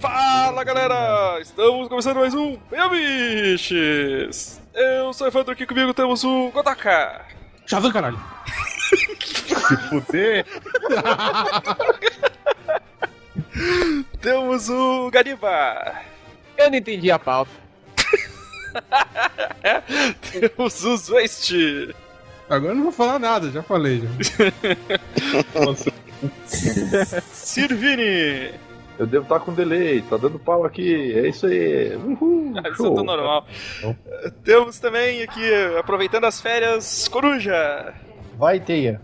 Fala galera! Estamos começando mais um Biches! Eu sou o Evandro, aqui comigo temos o Godaka. Shazam, caralho. Se fuder. temos o Gariba. Eu não entendi a pauta. temos o Zwest. Agora eu não vou falar nada, já falei. Já. Sirvini. Eu devo estar com delay, tá dando pau aqui, é isso aí. Uhul, Ah, Isso show. é tão normal. Temos também aqui, aproveitando as férias, Coruja. Vai, teia.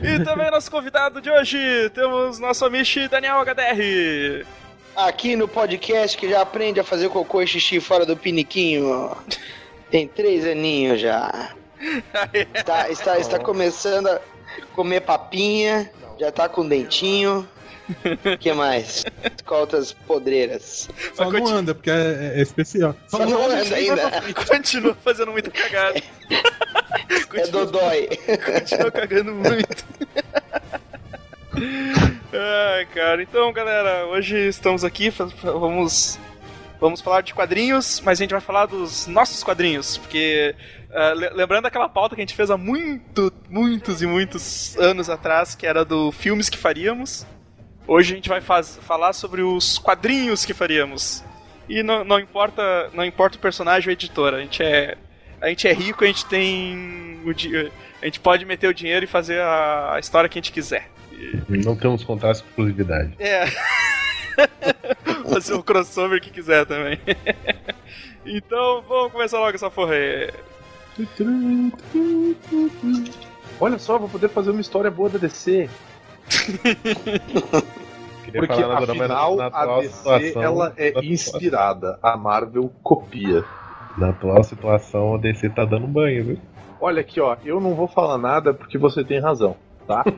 E também nosso convidado de hoje, temos nosso amiche Daniel HDR. Aqui no podcast que já aprende a fazer cocô e xixi fora do piniquinho. Tem três aninhos já. Está, está, está começando a comer papinha, já tá com dentinho. O que mais? Qual outras podreiras? Só Mas não continua- anda, porque é, é especial. Só não anda ainda. Continua fazendo muita cagada. É Continua, dodói. continua cagando muito. Ai, cara. Então, galera, hoje estamos aqui, vamos vamos falar de quadrinhos, mas a gente vai falar dos nossos quadrinhos, porque ah, le- lembrando aquela pauta que a gente fez há muito, muitos e muitos anos atrás, que era do filmes que faríamos. Hoje a gente vai faz- falar sobre os quadrinhos que faríamos. E não, não importa, não importa o personagem ou a editora, a gente é a gente é rico, a gente tem o di- a gente pode meter o dinheiro e fazer a, história que a gente quiser. Não temos contrato de exclusividade. É. fazer o crossover que quiser também. então, vamos começar logo essa porra aí. Olha só, vou poder fazer uma história boa da DC. Porque afinal na a atual DC situação- ela é na- inspirada, a Marvel copia. Na atual situação, a DC tá dando banho, viu? Olha aqui, ó, eu não vou falar nada porque você tem razão, tá?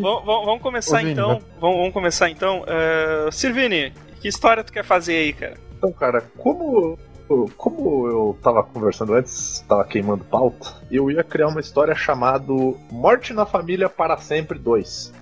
vamos, vamos- começar Ô, Vini, então. vai. Vamos, vamos começar então. Uh, Sirvini, que história tu quer fazer aí, cara? Então, cara, como como eu tava conversando antes, tava queimando pauta, eu ia criar uma história chamada Morte na Família para Sempre 2.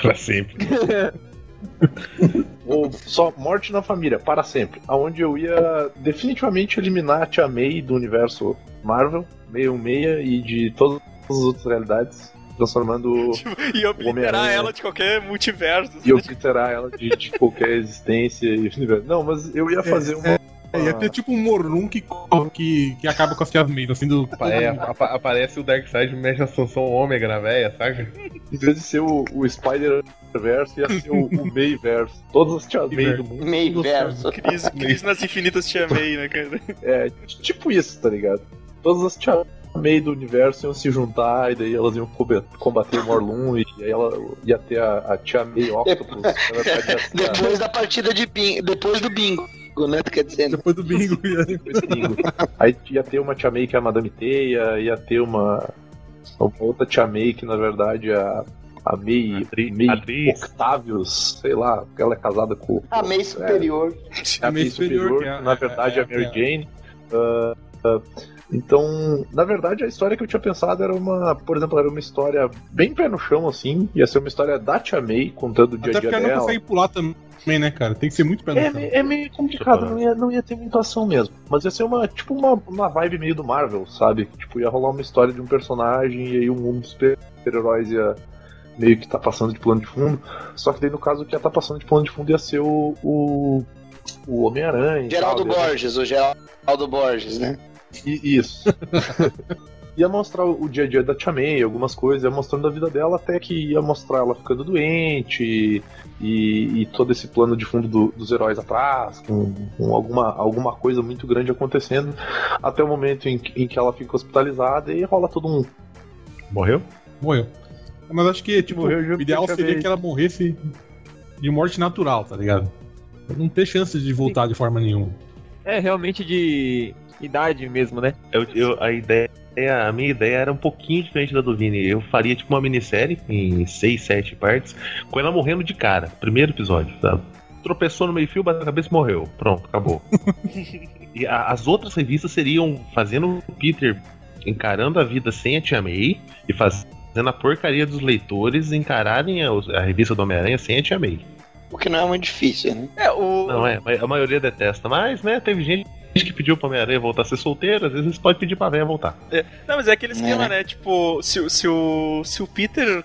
Pra sempre. Ou só Morte na Família, para sempre. Onde eu ia definitivamente eliminar a Tia May do universo Marvel, 616 e de todas as outras realidades, transformando E obliterar ela de qualquer multiverso. e obliterar ela de, de qualquer existência e universo. Não, mas eu ia fazer uma. É, ia ter tipo um Morlun que, que, que acaba com as Tia May, assim, do... É, apa- aparece o Darkseid mexe a Sansão Ômega na véia, saca? Em vez de ser o, o Spider-Verse, ia ser o, o May-Verse. Todas as Tia May do mundo. Meio verso. Crise, crise nas infinitas te amei, né, cara? É, tipo isso, tá ligado? Todas as Tia May do universo iam se juntar e daí elas iam combater o Morlun e aí ela ia ter a, a Tia May Octopus. ia Depois da partida de bingo. Depois do bingo, né? Tu quer dizer? Depois do bingo. Depois bingo. Aí ia ter uma Tia May que é a Madame Teia, ia ter uma, uma outra Tia May que na verdade é a, a May, May atriz. Octavius, sei lá, porque ela é casada com A meio superior. é a May Superior, que na verdade é a Mary Jane. Ah, ah, então, na verdade, a história que eu tinha pensado era uma, por exemplo, era uma história bem pé no chão, assim. Ia ser uma história da Tia May, contando o dia Até a dia porque ela não dela. consegue pular também, né, cara? Tem que ser muito pé no É, chão. é meio complicado, não ia, não ia ter muita ação mesmo. Mas ia ser uma, tipo, uma, uma vibe meio do Marvel, sabe? Tipo, ia rolar uma história de um personagem e aí o mundo dos super-heróis ia, meio que tá passando de plano de fundo. Só que daí no caso o que ia tá passando de plano de fundo ia ser o. o, o Homem-Aranha. Geraldo tal, né? Borges, o Geraldo Borges, né? E- Isso. ia mostrar o dia a dia da Tia May, algumas coisas, ia mostrando a vida dela, até que ia mostrar ela ficando doente e, e todo esse plano de fundo do- dos heróis atrás, com, com alguma, alguma coisa muito grande acontecendo, até o momento em, que- em que ela fica hospitalizada e rola todo um. Morreu? Morreu. Mas acho que, tipo, Morreu o ideal seria que ela morresse de morte natural, tá ligado? Não ter chance de voltar de forma nenhuma. É realmente de idade mesmo, né? Eu, eu- a ideia, a minha ideia era um pouquinho diferente da do Vini. Eu faria tipo uma minissérie em seis, sete partes, com ela morrendo de cara. Primeiro episódio, sabe? Tropeçou no meio fio, bateu a cabeça e morreu. Pronto, acabou. e a- as outras revistas seriam fazendo o Peter encarando a vida sem a Tia May e fazendo a porcaria dos leitores encararem a, a revista do Homem-Aranha sem a Tia May. O que não é muito difícil, né? É, o. Não é, a maioria detesta, mas né, teve gente que pediu pra Homem-Aranha voltar a ser solteiro, às vezes pode pedir pra velha voltar. Não, mas é aquele esquema, É. né? Tipo, se, o- se, o, se o Peter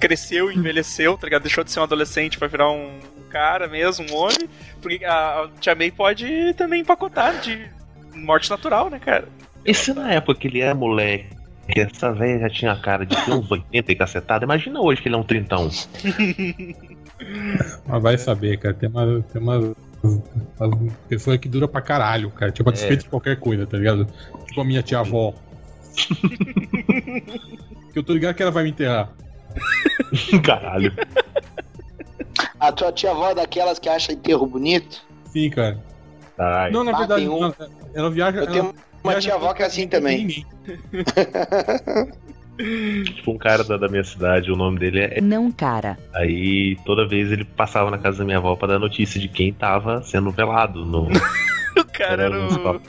cresceu, envelheceu, tá ligado? Deixou de ser um adolescente pra virar um cara mesmo, um homem, porque a, a Tia May pode também empacotar de morte natural, né, cara? E se na época que ele era moleque, que essa velha já tinha a cara de ter uns 80 e cacetada, imagina hoje que ele é um trintão. Mas vai saber, cara. Tem uma. Tem uma. Pessoa que dura pra caralho, cara. Tipo, a despeito de qualquer coisa, tá ligado? Tipo a minha tia avó. que eu tô ligado que ela vai me enterrar. Caralho. A tua tia avó é daquelas que acha enterro bonito? Sim, cara. Ai. Não, na Ah, verdade, um- não, ela viaja. Eu ela tenho uma viaja tia avó que é assim também. Tipo, um cara da, da minha cidade, o nome dele é. Não, cara. Aí toda vez ele passava na casa da minha avó pra dar notícia de quem tava sendo velado. No... O cara era o.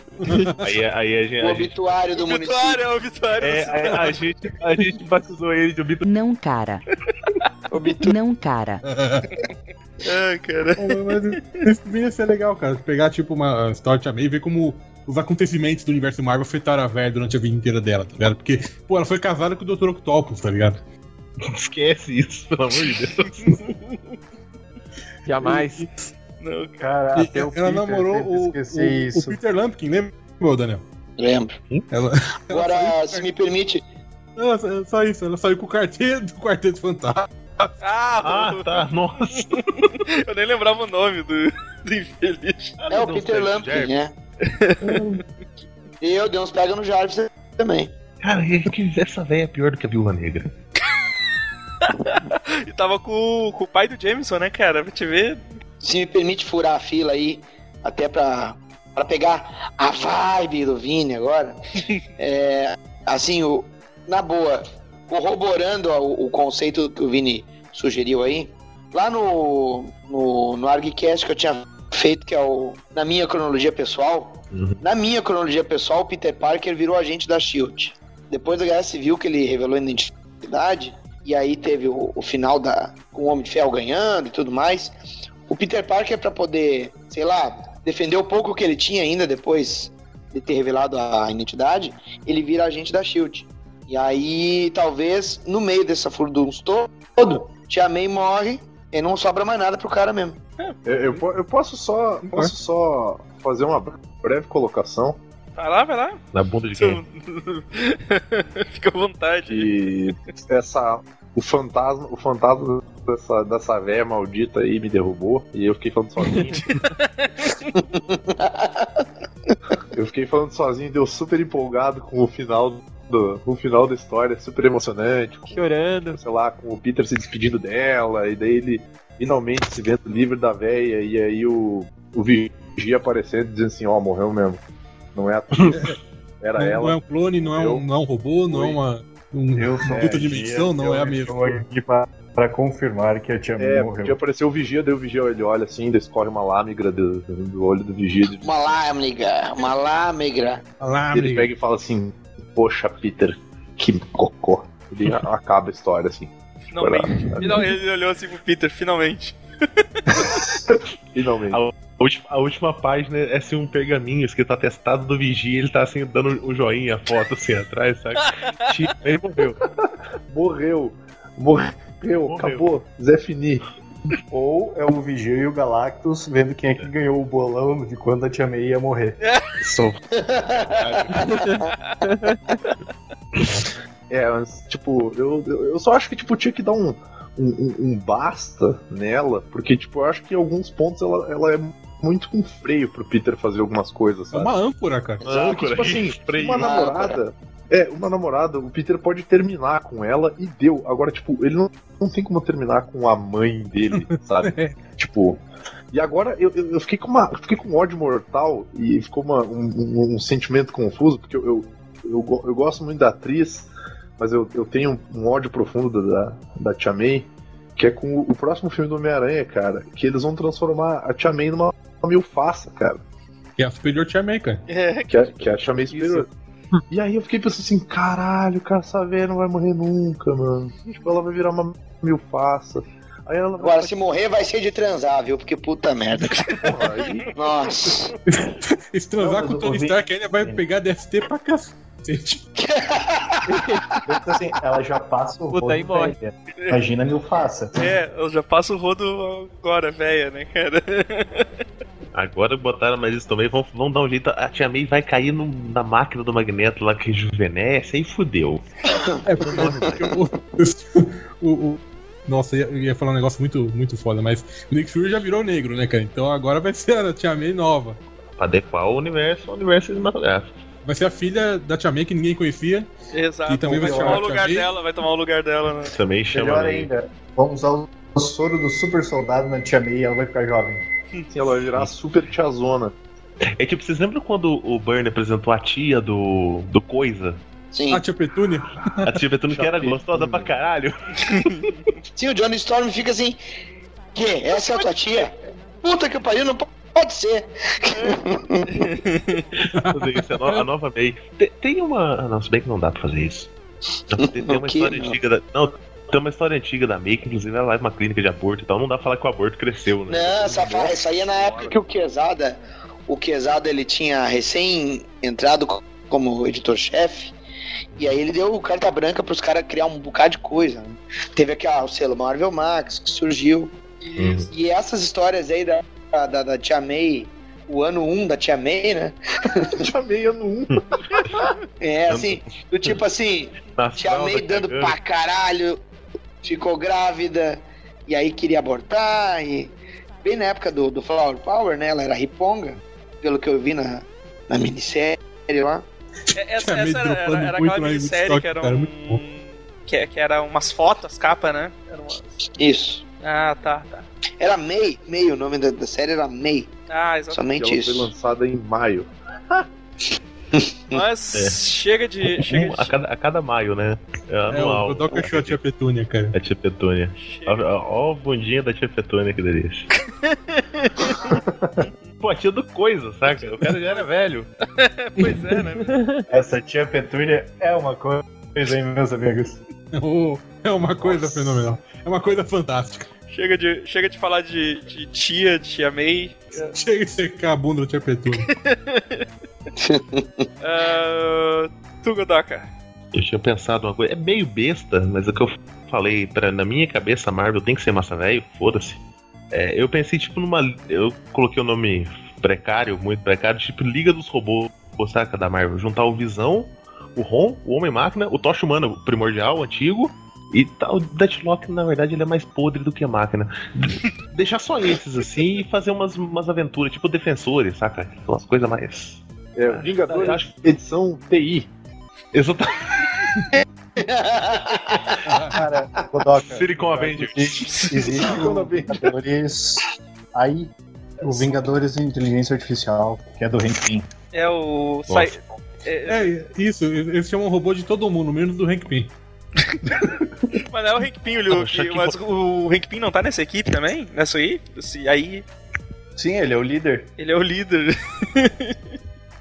aí, aí a gente. O obituário do município. Obituário, é o obituário. é, a, a gente, a gente batizou ele de obituário. Não, cara. Obitu... Não, cara. Ai, cara. Mas isso ia ser legal, cara. Pegar, tipo, uma história de e ver como os acontecimentos do universo Marvel afetaram a velha durante a vida inteira dela, tá ligado? Porque, pô, ela foi casada com o Dr. Octopus, tá ligado? Esquece isso, pelo amor de Deus. Jamais. Não, Cara, E até o ela Peter namorou o, o- o. Peter Lampkin, lembra, Daniel? Lembro. Ela, Agora, se me permite, ela saiu, só isso, ela saiu com o quarteto, do quarteto fantástico. Ah, Ah, tá, nossa. eu nem lembrava o nome do, do infeliz. é o Peter Lampkin, né? E eu dei uns pega no Jarvis também. Cara, que essa velha é pior do que a viúva negra. E tava com, com o pai do Jameson, né, cara? Pra te ver. Se me permite furar a fila aí, até pra, pra pegar a vibe do Vini agora. É, assim, o, na boa, corroborando o, o conceito que o Vini sugeriu aí, lá no, no, no ArgCast que eu tinha feito, que é o na minha cronologia pessoal, Uhum. na minha cronologia pessoal, o Peter Parker virou agente da SHIELD. Depois da Guerra Civil, que ele revelou a identidade, e aí teve o, o final da, com o Homem de Ferro ganhando e tudo mais, o Peter Parker, para poder, sei lá, defender o pouco que ele tinha ainda depois de ter revelado a identidade, ele vira agente da SHIELD. E aí, talvez, no meio dessa furdunço todo, Tia May morre e não sobra mais nada pro cara mesmo. Eu, eu po- eu posso só. Posso só fazer uma breve colocação Vai lá, vai lá. Na bunda de quem? Fica à vontade. que essa. O fantasma, o fantasma dessa, dessa véia maldita aí me derrubou e eu fiquei falando sozinho. eu fiquei falando sozinho, deu super empolgado com o final do, o final da história, super emocionante, com, Chorando. sei lá, com o Peter se despedindo dela, e daí ele finalmente se vendo livre da véia, e aí o, o Vigia aparecendo dizendo assim, ó, morreu mesmo. Não é a Era Não, ela. não é um clone, não é um, não é um robô, não é uma. Um, Eu sou outra dimensão, não é a mesma. Estou aqui para, para confirmar que a tia É, morreu. porque apareceu o Vigia, daí o Vigia ele olha assim, daí escorre uma lâmigra do, do olho do Vigia. Uma lâmigra, uma lâmigra. Lá, ele pega e fala assim: Poxa, Peter, que cocô. E acaba a história assim. Finalmente. Final- Ele olhou assim pro Peter, finalmente. Finalmente. A última, a última página é assim um pergaminho escrito atestado do vigia, ele tá assim dando o joinha, a foto assim atrás, sabe? Ele morreu. Morreu. Morreu. Morreu, Morreu. acabou. Zé Fini. Ou é o Vigil e o Galactus vendo quem é que ganhou o bolão de quando a Tia May ia morrer. Só É, mas, tipo, eu, eu, eu só acho que, tipo, tinha que dar um, um, um- basta nela, porque, tipo, eu acho que em alguns pontos ela, ela é muito com freio pro Peter fazer algumas coisas, É sabe? uma âncora, cara. Sabe? Porque, tipo assim, freio. uma namorada. É, uma namorada, o Peter pode terminar com ela e deu. Agora, tipo, ele não, não tem como terminar com a mãe dele, sabe? tipo. E agora eu, eu, eu fiquei com uma. Fiquei com um ódio mortal e ficou uma- um, um- um sentimento confuso, porque eu, eu, eu, eu gosto muito da atriz, mas eu, eu tenho um ódio profundo da, da, Tia May, que é com o, o próximo filme do Homem-Aranha, cara, que eles vão transformar a Tia May numa milfaça, cara. Que é a superior Tia May, cara. É, Que é, que é a Tia May superior. E aí eu fiquei pensando assim, caralho, cara, essa velha não vai morrer nunca, mano. Tipo, ela vai virar uma milfaça. Aí ela vai. Agora, se morrer, vai ser de transar, viu? Porque puta merda. Porra, aí- Nossa. Se transar Não, com o Tony Stark ainda vai pegar DST pra cacete. Assim, ela já passa o Puta, rodo aí morre. Imagina a Milfaça. é, eu já passo o rodo agora, velha, né, cara? Agora botaram mais isso também, vão, vão dar um jeito. A Tia May vai cair no- na máquina do magneto lá que rejuvenesce e fudeu. É, porque o, o, o- Nossa, eu ia, ia falar um negócio muito, muito foda, mas o Nick Fury já virou negro, né, cara? Então agora vai ser a Tia May nova. Pra adequar o universo ao universo cinematográfico. Vai ser a filha da Tia May que ninguém conhecia. Exato. E também vai tomar chamar o lugar dela, vai tomar o lugar dela, né? Também chama. Melhor ainda, vamos usar o soro do super soldado na Tia May e ela vai ficar jovem. Sim, ela vai virar a super tiazona. É tipo, vocês lembram quando o Burn apresentou a tia do. do Coisa? Sim. A Tia Petúnia. A tia Petúnia que era gostosa pra caralho. Sim, o Johnny Storm fica assim. Que? Essa é a tua tia? Puta que pariu, não po- pode ser. Fazer isso, a, no- a nova May. Tem, tem uma. ah, Não, se bem que não dá pra fazer isso. Tem, tem uma história Não. antiga da. Não, tem uma história antiga da May, que inclusive ela pra uma clínica de aborto e tal. Não dá pra falar que o aborto cresceu, né? Não, essa, fa- essa aí é na época que o Quesada, o Quesada ele tinha recém entrado co- como editor-chefe. E aí ele deu carta branca pros caras criar um bocado de coisa. né? Teve aqui ó, o selo Marvel Max que surgiu. Isso. E essas histórias aí da, da, da Tia May, o ano 1 da Tia May, né? Tia May ano 1. É assim, do tipo assim, Na Tia May dando pra caralho, ficou grávida, e aí queria abortar, e bem na época do, do Flower Power, né? Ela era riponga, pelo que eu vi na, na minissérie lá. É, Essa, essa era, era, era aquela minissérie que era um. muito bom. Que, que era umas fotos, capa, né? Era umas- Isso. Ah, tá, tá. Era May, May, o nome da, da série era May, Ah, exatamente. somente Ela foi isso. lançada em maio. Mas É. chega de. Chega Um de. a, cada, a cada maio, né? É É, o anual. Godoka achou a Tia Petúnia, cara. A tia Petúnia. Ó, chega- ó, ó o bundinha da tia Petúnia, que delícia. Pô, a tia do coisa, saca? O cara já era velho. pois é, né? Essa Tia Petúnia é uma coisa, hein, meus amigos? Oh, é uma coisa fenomenal. É uma coisa fantástica. Chega de, chega de falar de, de tia, de tia May. Chega de secar a bunda da Tia Petúnia. Ah, tu, Godoka. Eu tinha pensado uma coisa. É meio besta, mas é o que eu falei, pra, na minha cabeça, a Marvel tem que ser massa velho, foda-se. É, eu pensei, tipo, numa. Eu coloquei o nome precário, muito precário, tipo Liga dos Robôs, saca, da Marvel. Juntar o Visão, o Ron, o Homem-Máquina, o Tocha Humana, o primordial, antigo. E tal, o Deathlock, na verdade, ele é mais podre do que a máquina. Deixar só esses, assim, e fazer umas, umas aventuras, tipo Defensores, saca? Umas coisas mais. É, Vingadores, eu acho- edição TI. Exatamente. Cara, Godoka. Silicon Avengers. Existe, existe Silicon o Avengers. Vingadores. Aí, o Vingadores de Inteligência Artificial, que é do Hank Pym. É o. Sai, é, É, isso, eles chamam robô de todo mundo, menos do Hank Pym. mas não é o Hank Pym, o Shaquille mas o Hank Pym não tá nessa equipe também? Nessa aí? Esse- aí Sim, ele é o líder. ele é o líder.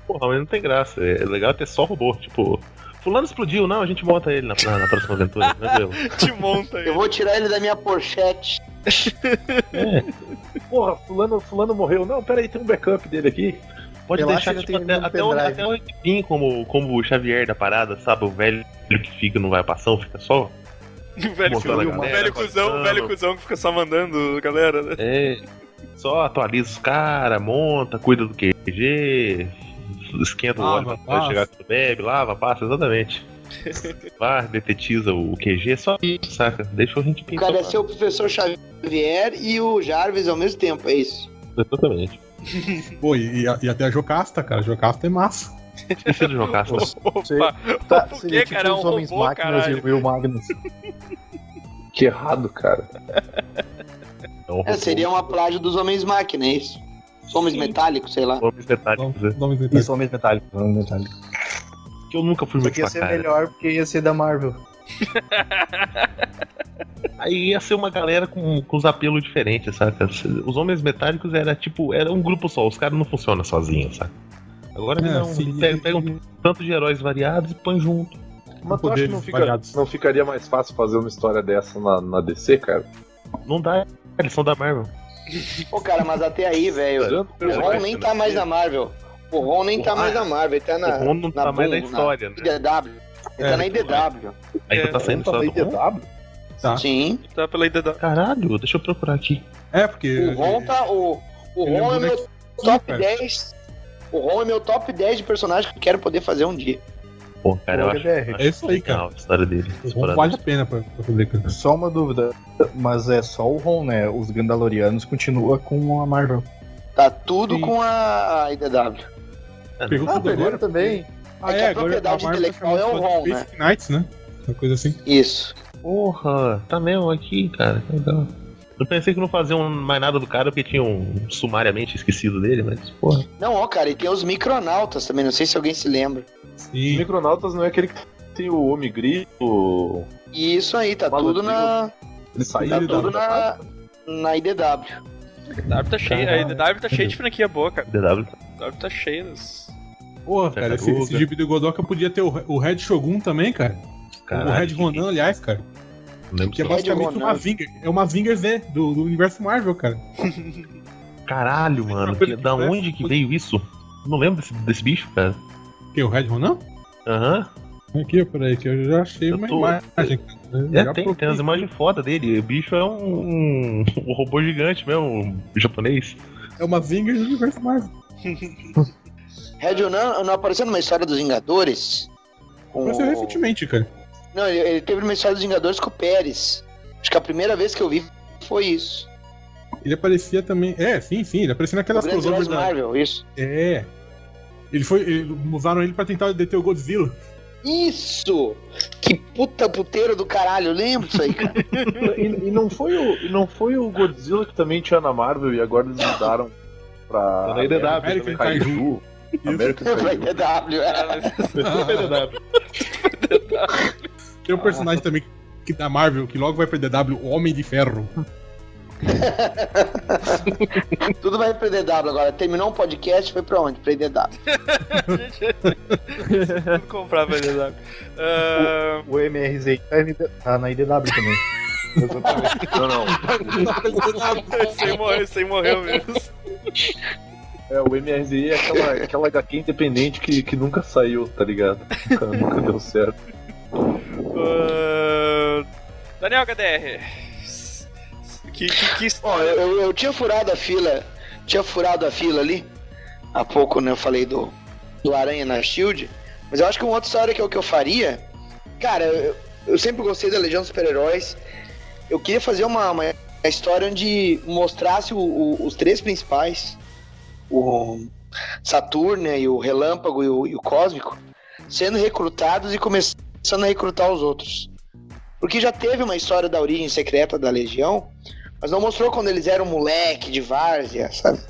Porra, mas não tem graça. É legal ter só robô. Tipo, Fulano explodiu, não, a gente monta ele na, na, na próxima aventura. Tranquilo. Te monta aí. Eu vou tirar ele da minha porchete. Porra, fulano, fulano morreu. Não, peraí, tem um backup dele aqui. Pode Relaxa deixar que tipo, eu até, até, o, até o Hank como, como o Xavier da parada, sabe? O velho que fica no vai passão, fica só. O velho, Montando a o galera, velho cuzão, o passando. velho cuzão que fica só mandando galera, né? É. Só atualiza os caras, monta, cuida do QG, esquenta o Lava, óleo pra passa. chegar quando bebe, lava, passa, exatamente. Vai, detetiza o QG, só isso, saca? Deixa a gente O pensar. cara é ser o professor Xavier e o Jarvis ao mesmo tempo, é isso. Exatamente. Pô, e, e- e até a Jocasta, cara. A Jocasta é massa. Esqueci de jogar. Você- Opa, Tá, por seria que, cara? É um os homens robô, máquinas caralho. e o Will Magnus. Que errado, cara. É, um É, seria uma plágio dos homens máquina, é isso? Os homens metálicos, sei lá. Homens metálicos, né? Nomes metálicos. Isso, homens metálicos. Homens metálicos. Que eu nunca fui Só muito que ia ser cara. melhor porque ia ser da Marvel. Aí ia ser uma galera com, com os apelos diferentes, saca? Os homens metálicos era tipo, era um grupo só, os caras não funcionam sozinhos, saca? Agora É, não, sim, e- pegam um tanto de heróis variados e põem junto. Mas tu acha que não, fica, não ficaria mais fácil fazer uma história dessa na, na DC, cara? Não dá, eles são da Marvel. Pô, cara, mas até aí, velho. O Ron nem tá mais na Marvel. O Ron nem tá mais na Marvel, ele tá na. o Ron não na tá mais na história, né? IDW. Ele tá na IDW. Ainda É, tá saindo Tá na Ron? IDW? Tá. Sim. Tá pela IDW. Caralho, deixa eu procurar aqui. É, porque. O Ron tá. O, o é Ron é meu top cara. 10. O Ron é meu top 10 de personagens que eu quero poder fazer um dia. Pô, cara, eu acho, É isso aí, legal a história dele. Ron vale a pena pra, pra fazer, cara. Só uma dúvida, mas é só o Ron, né? Os Gandalorianos continuam com a Marvel. Tá tudo Sim. com a, a IDW. Ah, tudo perderam agora. também. Ah, É que a propriedade Marvel tá intelectual é o Ron, Space Knights, né? Uma coisa assim. Isso. Porra, tá mesmo aqui, cara. que Legal. Eu pensei que não faziam mais nada do cara porque tinham sumariamente esquecido dele, mas, porra. Não, ó, cara, e tem os micronautas também, não sei se alguém se lembra. Os Sim. Micronautas não é aquele que tem o Homem Grito. E isso aí, tá tudo na. Ele saiu Tá IDW. tudo na. Na IDW. A IDW tá cheia, a IDW tá cheia de franquia boa, cara. DW. A IDW tá cheia das... Porra, cara, esse, esse gibi do Godoka podia ter o, o Red Shogun também, cara. Caralho, o Red que- Ronan, aliás, cara. Lembro Que é basicamente Ronan. uma Vinger. É uma Vinger Z do, do universo Marvel, cara. Caralho, mano. que- que da parece- onde que veio isso? Não lembro desse, desse bicho, cara. Que o Red Ronan? Aham. Aqui, peraí, que eu já achei Eu uma tô- imagem. cara. Eu É, tem, tem procurei. as imagens foda dele. O bicho é um, um robô gigante mesmo, um japonês. É uma Vinger do universo Marvel. Red não, não apareceu numa história dos Vingadores? Com Apareceu recentemente, cara. Não, ele, ele teve uma história dos Vingadores com o Pérez. Acho que a primeira vez que eu vi foi isso. Ele aparecia também. É, sim, sim. Ele aparecia naquelas crossovers Heróis da. Marvel, isso. É. Ele foi. ele- usaram ele pra tentar deter o Godzilla. Isso! Que puta puteiro do caralho, eu lembro disso aí, cara. E, e não foi o, e não foi o Godzilla que também tinha na Marvel e agora eles mudaram pra. Tá na IDW American Kaiju. Kaiju. American Vai Kaiju. DW, é. Tem um personagem também que da Marvel, que logo vai pra DW, o Homem de Ferro. Tudo vai pra DW agora. Terminou um podcast, foi pra onde? Pra DW. Tudo comprar pra IDW. Ah, O MRZ tá tá na IDW também. Não, não. esse aí morreu, esse aí morreu mesmo. É, o MRZI é aquela, aquela HQ independente que, que nunca saiu, tá ligado? Nunca, nunca deu certo. Ah, Daniel HDR. Que, que, que Ó, eu, eu, tinha furado a fila. Tinha furado a fila ali. Há pouco, né? Eu falei do, do Aranha na Shield. Mas eu acho que uma outra história que eu, que eu faria. Cara, eu, eu sempre gostei da Legião dos Super-Heróis. Eu queria fazer uma, uma história onde mostrasse o- o- os três principais: o Saturno e o Relâmpago e o, e o Cósmico, sendo recrutados e começando a recrutar os outros. Porque já teve uma história da origem secreta da Legião, mas não mostrou quando eles eram moleque de várzea, sabe?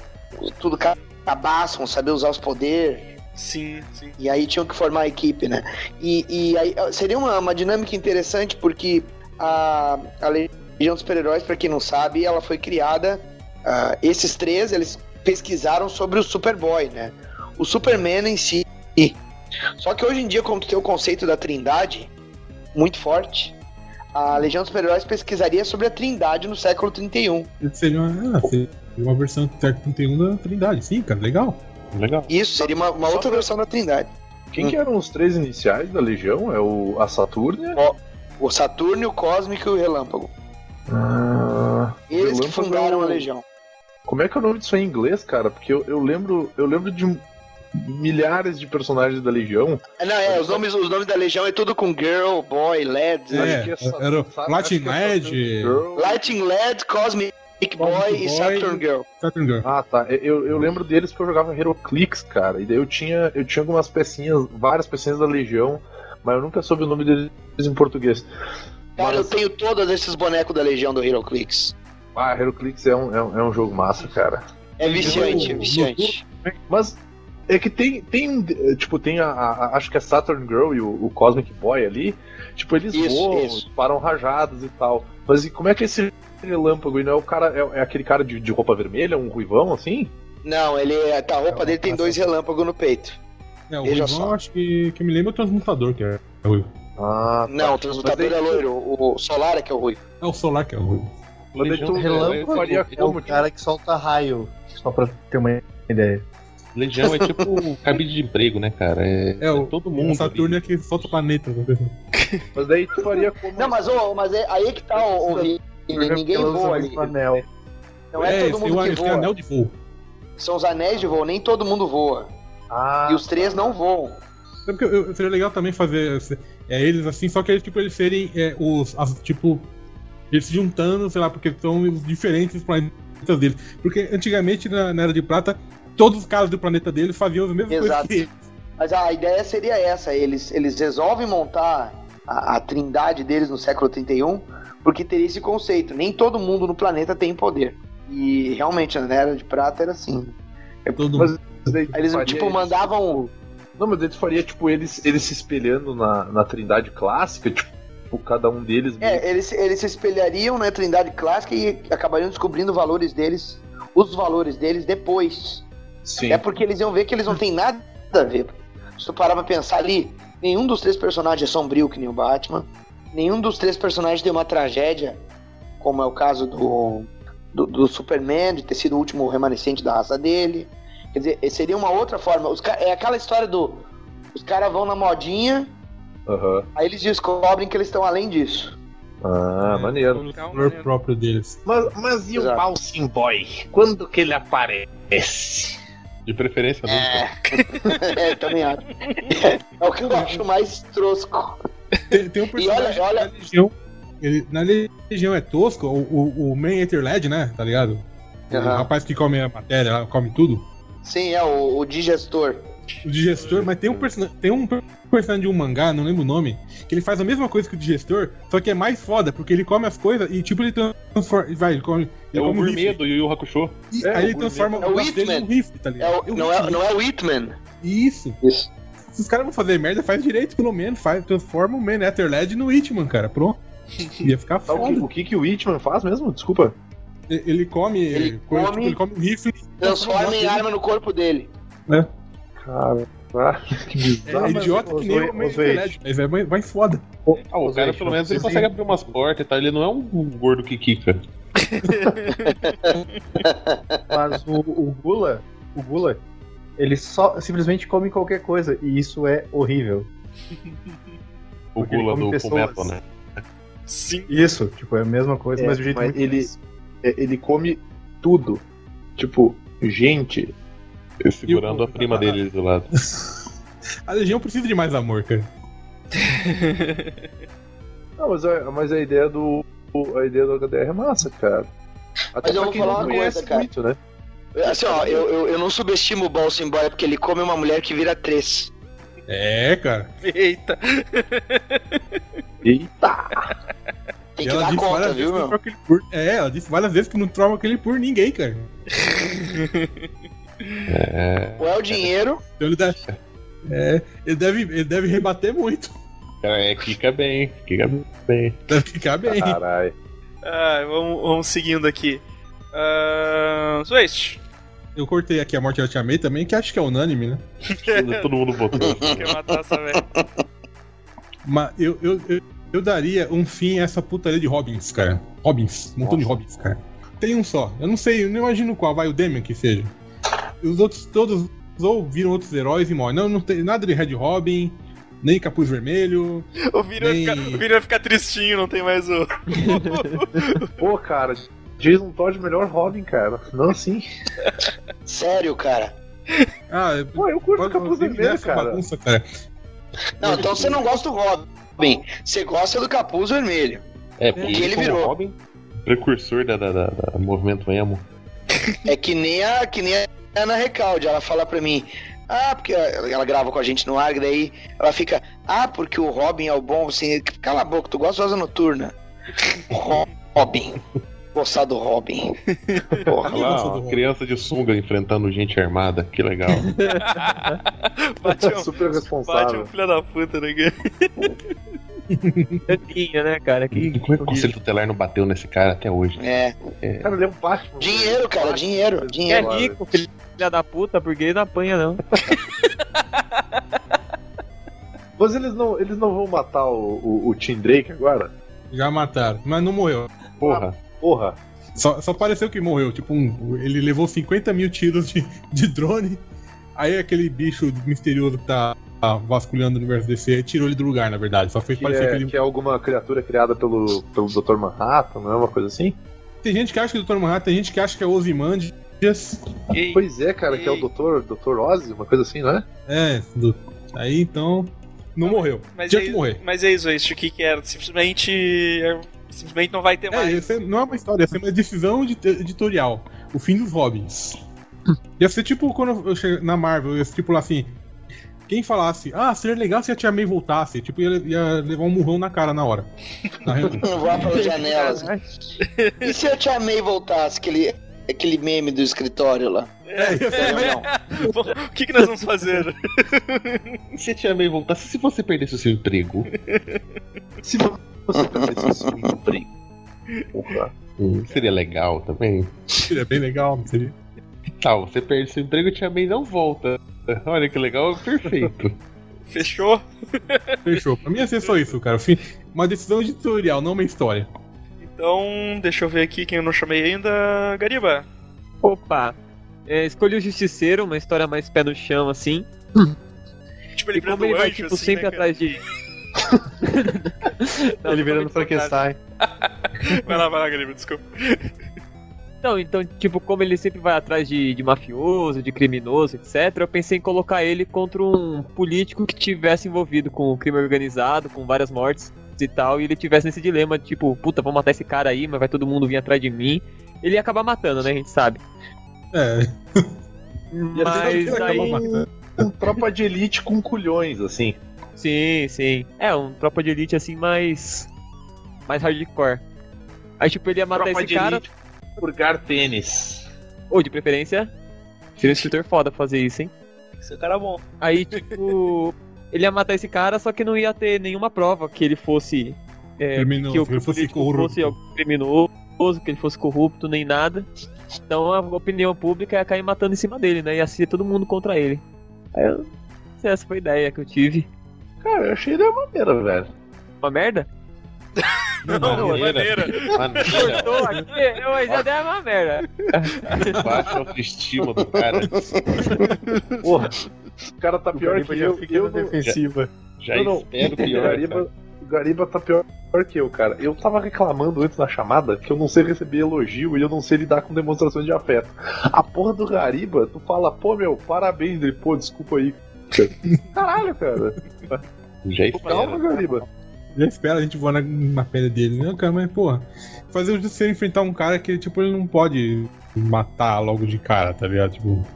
Tudo cabaçam, saber usar os poderes. Sim, sim. E aí tinham que formar a equipe, né? E, e aí seria uma, uma dinâmica interessante porque a, a Legião dos Super-Heróis, pra quem não sabe, ela foi criada. ah, esses três, eles pesquisaram sobre o Superboy, né? O Superman em si. Só que hoje em dia, como tu tem o conceito da Trindade muito forte, a Legião dos Super-Heróis pesquisaria sobre a Trindade no século 31. Seria uma, ah, seria uma versão do Tec 31 da Trindade. Sim, cara, legal. Legal. Isso seria uma, uma outra versão da Trindade. Quem que eram os três iniciais da Legião? É o a Saturnia, O Saturno, o Cósmico e o Relâmpago. Ah, Eles que Relâmpago fundaram é a o- Legião. Como é que é o nome disso em inglês, cara? Porque eu, eu lembro. Eu lembro de milhares de personagens da Legião. É, Não, é, os nomes, os nomes da Legião é tudo com Girl, Boy, Led. É, que é era o Sa- Latin acho que é Led. Lightning Led, Cosmic Boy Cosmic e Boy. Saturn Girl. Saturn Girl. Ah, tá. Eu, eu lembro deles porque eu jogava Heroclix, cara. E daí eu tinha, eu tinha algumas pecinhas, várias pecinhas da Legião, mas eu nunca soube o nome deles em português. Cara, eu Mas- tenho todos esses bonecos da Legião do HeroClix. Ah, Heroclix é um, é, um, é um jogo massa, cara. É viciante, é viciante. Mas é que tem, tem tipo, tem a, a- a- acho que a Saturn Girl e o, o Cosmic Boy ali, tipo, eles Isso, voam, isso. param rajadas e tal. Mas e como é que esse relâmpago e não é o cara, é, é aquele cara de, de roupa vermelha, um ruivão assim? Não, ele é. A roupa dele tem dois relâmpagos no peito. É, o Veja Ruivão, só. eu acho que, que me lembra o transmutador, que é o Ruivo. Ah, tá. Não, o transmutador é loiro. O o Solar é que é o ruivo. É o Solar que é o Ruivo. Mas tu- Relâmpago faria é o como? cara que solta raio. Só pra ter uma ideia. Legião é tipo um cabide de emprego, né, cara? É, É, o, todo o mundo. Saturno ali. é que solta planetas. né? Mas daí tu faria como. Não, mas, ô, mas é, aí é que tá o, o Ninguém usa voa o ali. anel. Não é, todo esse mundo tem, que voa. anel de voo. São os anéis de voo, nem todo mundo voa. Ah, E os três não voam. É porque eu- seria legal também fazer é, eles assim, só que eles, tipo, eles serem é, os. as- tipo. Eles se juntando, sei lá, porque são os diferentes planetas deles. Porque antigamente, na, na Era de Prata, todos os caras do planeta deles faziam as mesmas Exato. coisas eles. Mas a ideia seria essa: eles, eles resolvem montar a, a trindade deles no século 31, porque teria esse conceito. Nem todo mundo no planeta tem poder. E realmente, na Era de Prata era assim. Todo Mas- Eles, tipo, isso, mandavam. Não, mas tu faria, tipo, eles, eles se espelhando na, na trindade clássica, tipo, cada um deles. meio É, eles, eles se espelhariam na Trindade Clássica e acabariam descobrindo valores deles, os valores deles depois. Sim. É porque eles iam ver que eles não têm nada a ver. Se tu parar pra pensar ali, nenhum dos três personagens é sombrio que nem o Batman. Nenhum dos três personagens tem uma tragédia, como é o caso do, do, do Superman, de ter sido o último remanescente da raça dele. Quer dizer, seria uma outra forma. Os, é aquela história do. Os caras vão na modinha, Aham. aí eles descobrem que eles estão além disso. Ah, É, maneiro. O Então, maneiro. próprio deles. Mas, mas e o. Balsim Boy? Quando que ele aparece? De preferência, nunca. É, também acho. É o que eu acho mais trosco. Tem, tem um E olha, personagem olha, na Legião. Ele, na Legião é tosco, o, o, o Man Eater Led, né? Tá ligado? O Aham. rapaz que come a matéria, come tudo. sim, é o, o digestor. O digestor, mas tem um, tem um per- personagem de um mangá, não lembro o nome, que ele faz a mesma coisa que o digestor, só que é mais foda, porque ele come as coisas e tipo ele transforma. Vai, ele come. É o gourmet rifle. do Yu Yu Hakusho. E É, aí o ele transforma. É o braço dele Hitman. num rifle, tá É ligado? o, não, é, não é o Whitman. Isso. Isso. Se os caras vão fazer merda, faz direito, pelo menos. Faz, transforma o Man Led no Hitman, cara. Pronto. Ia ficar Tá, o, que, foda. o que que o Hitman faz mesmo? Desculpa. Ele come. Ele coisa, come- tipo, ele come um rifle. Transforma em arma no corpo dele. Cara, ah, que bizarro. É idiota que nem o. Led, mas é mais, mais foda. Ah, o cara, pelo menos, ele consegue abrir umas portas e tal. Ele não é um gordo que quica. Mas o, o Gula, o Gula, ele só simplesmente come qualquer coisa e isso é horrível. O Porque Gula do pessoas. Fullmetal, né? Sim. Isso, tipo, é a mesma coisa, É, mas um jeito mas muito ele- É, Ele come tudo. Tipo, gente. Segurando a prima dele do lado. A Legião precisa de mais amor, cara. Não, mas a, mas a ideia do. A ideia do HDR é massa, cara. Até Mas eu vou falar não uma coisa, cara. muito, né? Assim, ó, eu, eu, eu não subestimo o Balsim Boy porque ele come uma mulher que vira três. É, cara. Eita. Eita! Tem que ela dar conta, várias viu, meu? por. É, ela disse várias vezes que não troca aquele por ninguém, cara. É. Ou é o dinheiro, Então ele deve. É, ele deve, ele deve rebater muito. Cara, é, quica bem. Quica bem. Deve ficar bem. Caralho. Ah, vamos, vamos seguindo aqui. Uh, Waste. Eu cortei aqui a morte da Tia May também, que acho que é unânime, né? Todo mundo votou. Quer matar essa velha. Mas eu, eu, eu, eu daria um fim a essa putaria de Robins, cara. Robins, um montão de Robins, cara. Tem um só. Eu não sei, eu não imagino qual, vai o Demian que seja. Os outros todos ou viram outros heróis e morrem. Não, não tem nada de Red Robin, nem capuz vermelho. O Vini, vai Nem- ficar, o Vini vai ficar tristinho, não tem mais o. Pô, cara, Jason Todd melhor Robin, cara. Não assim. Sério, cara. Ah, Pô, eu curto pode- capuz vermelho, cara. bagunça, cara. Não, então você não gosta do Robin. Você gosta do capuz vermelho. É, O que ele como virou. Robin, precursor da, da, da- da movimento emo. É que nem a, que nem a Ana Recalde. Ela fala pra mim. Ah, porque ela ela grava com a gente no ar, e daí ela fica. Ah, porque o Robin é o bom, assim. Cala a boca, tu gosta de Asa Noturna. Robin. Gostar do Robin. Porra. Do Ah, Robin? criança de sunga enfrentando gente armada, que legal. Bate um, Super bate um responsável. filho da puta, né? Tantinho, né, cara? Que, Como é que o conselho tutelar não bateu nesse cara até hoje? É. Cara, ele é um Batman. Dinheiro, cara, dinheiro, é dinheiro. rico, filho da puta, porque não apanha, não. Mas eles não, eles não vão matar o, o, o Tim Drake agora? Já mataram, mas não morreu. Porra. Porra. Só, só pareceu que morreu. Tipo, um- ele levou 50 mil tiros de, de drone. Aí aquele bicho misterioso que tá vasculhando o universo DC tirou ele do lugar, na verdade. Só fez Que parecer que é, ele. que é alguma criatura criada pelo, pelo Dr. Manhattan, não é uma coisa assim? Tem gente que acha que é o Dr. Manhattan, tem gente que acha que é o Ozymandias. Ei, Pois é, cara, que é o Ei. Dr. Dr. Ozzy, uma coisa assim, não é? É, do... aí então. Não morreu. mas, Tinha é, que morrer. mas é isso, é isso. O que, que era? Simplesmente. é, Simplesmente não vai ter É, mais. ser- não é uma história, ia ser uma decisão edi- editorial. O fim dos Robins. Ia ser tipo quando eu cheguei na Marvel, ia ser tipo lá assim. Quem falasse, ah, seria legal se a Tia May voltasse, tipo, ia, ia levar um murrão na cara na hora. Na voar pela janela. assim. E se eu te amei voltasse, aquele, aquele meme do escritório lá? é, não. Bom, o que, que nós vamos fazer? E se a Tia May voltasse, se você perdesse o seu emprego? Se você perdesse o seu emprego. Porra. Hum, seria legal também. seria bem legal, não seria? Tá, você perde seu emprego e a Tia May não volta. Olha que legal, perfeito. Fechou? Fechou. Pra mim ia ser só isso, cara. Fim- Uma decisão editorial, não uma história. Então, deixa eu ver aqui quem eu não chamei ainda. Gariba. Opa. É, escolhi o Justiceiro, uma história mais pé no chão, assim. Tipo, ele E como ele vai, anjo, tipo, assim, sempre né, atrás de. Não, Ele virando Frankenstein. Vai lá, vai lá, Gariba, desculpa. Então, então, tipo, como ele sempre vai atrás de, de mafioso, de criminoso, etc., eu pensei em colocar ele contra um político que tivesse envolvido com o crime organizado, com várias mortes e tal, e ele tivesse nesse dilema, tipo, puta, vou matar esse cara aí, mas vai todo mundo vir atrás de mim. Ele ia acabar matando, né? A gente sabe. É, Mas aí. matando. Um tropa de elite com culhões, assim. Sim, sim. É, um tropa de elite assim mais. mais hardcore. Aí, tipo, ele ia matar tropa esse cara, elite purgar tênis. ou de preferência. Seria um escritor foda fazer isso, hein? Esse cara é bom. Aí, tipo, ele ia matar esse cara, só que não ia ter nenhuma prova que ele fosse. É, Criminoso, que o que ele fosse político corrupto. fosse criminoso, que ele fosse corrupto, nem nada. Então a opinião pública ia cair matando em cima dele, né? Ia ser todo mundo contra ele. Aí eu. sei, Essa foi a ideia que eu tive. Cara, eu achei ideia maneira, velho. Uma merda? Não, maneira. Maneira. Cortou aqui, eu já dei uma merda. Baixa a autoestima do cara. Porra. O cara tá pior que já eu. não- defensiva. Já Não, não. espero pior. Gariba, o Gariba tá pior que eu, cara. Eu tava reclamando antes na chamada que eu não sei receber elogio e eu não sei lidar com demonstrações de afeto. A porra do Gariba, tu fala, pô, meu, parabéns. Ele, pô, desculpa aí. Caralho, cara. Já Calma. Gariba. Já espera a gente voar na, na pele dele, né, cara? Mas, porra, fazer o Justiceiro enfrentar um cara que, tipo, ele não pode matar logo de cara, tá ligado? Tipo,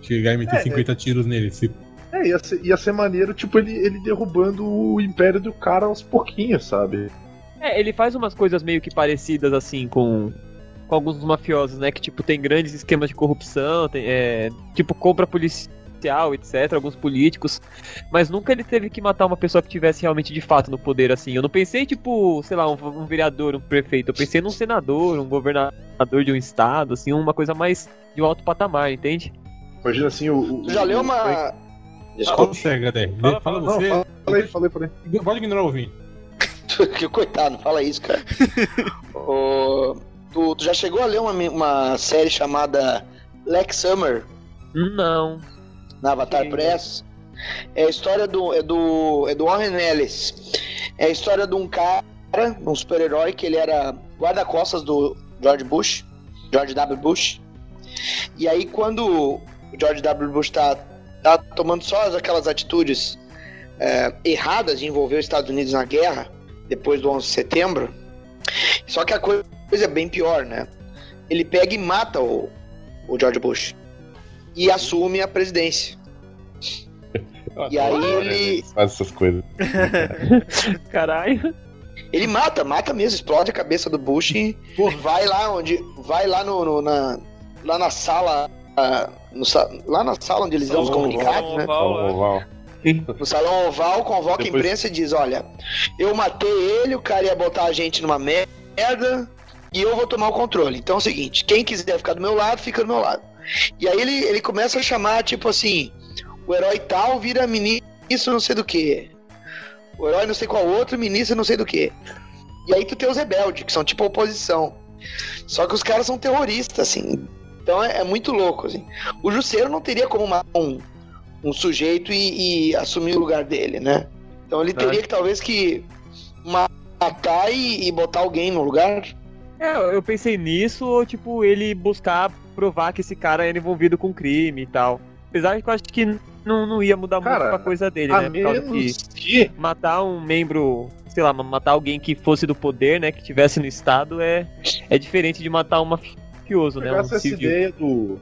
chegar e meter É, 50 tiros nele. Se... É, ia ser, ia ser maneiro, tipo, ele, ele derrubando o império do cara aos pouquinhos, sabe? É, ele faz umas coisas meio que parecidas assim com, com alguns dos mafiosos, né? Que tipo, tem grandes esquemas de corrupção, tem, é, tipo, compra policial, etc., alguns políticos. Mas nunca ele teve que matar uma pessoa que tivesse realmente de fato no poder, assim. Eu não pensei, tipo, sei lá, um, um vereador, um prefeito. Eu pensei num senador, um governador de um estado, assim, uma coisa mais de um alto patamar, entende? Imagina assim, o. o Tu já leu uma. Fala você, HD. Fala, Fala, fala, você. Não, fala aí, falei, falei. Pode ignorar o ouvinte. Que Coitado, fala isso, cara. Tu, tu já chegou a ler uma, uma série chamada Lex Summer Não. Na Avatar Sim. Press? É a história do. É do. É do Warren Ellis. É a história de um cara, um super-herói, que ele era guarda-costas do George Bush. George W. Bush. E aí, quando o George W. Bush tá, tá tomando só aquelas atitudes é, erradas de envolver os Estados Unidos na guerra, depois do 11 de setembro, só que a coisa é bem pior, né? Ele pega e mata o, o George Bush e assume a presidência. E aí ele. Faz essas coisas. Caralho. Ele mata, mata mesmo, explode a cabeça do Bush e vai lá onde. Vai lá no. no- na, lá na sala. ah, no lá na sala onde eles dão os comunicados, né? oval, Oval, oval. No salão oval, convoca a Depois- imprensa e diz: Olha, eu matei ele, o cara ia botar a gente numa merda e eu vou tomar o controle. Então é o seguinte: quem quiser ficar do meu lado, fica do meu lado. E aí ele, ele começa a chamar, tipo assim: o herói tal vira ministro não sei do que. O herói não sei qual outro, ministro não sei do que. E aí tu tem os rebeldes, que são tipo oposição. Só que os caras são terroristas, assim. Então é, é muito louco, assim. O Jusceiro não teria como matar um, um sujeito e, e assumir o lugar dele, né? Então ele teria que talvez que matar e, e botar alguém no lugar. É, eu pensei nisso, ou tipo, ele buscar provar que esse cara era envolvido com crime e tal. Apesar que eu acho que não, não ia mudar Cara, muito pra coisa dele, né? Por causa que que. matar um membro, sei lá, matar alguém que fosse do poder, né? Que tivesse no estado é, é diferente de matar um mafioso, né? Um essa ideia do.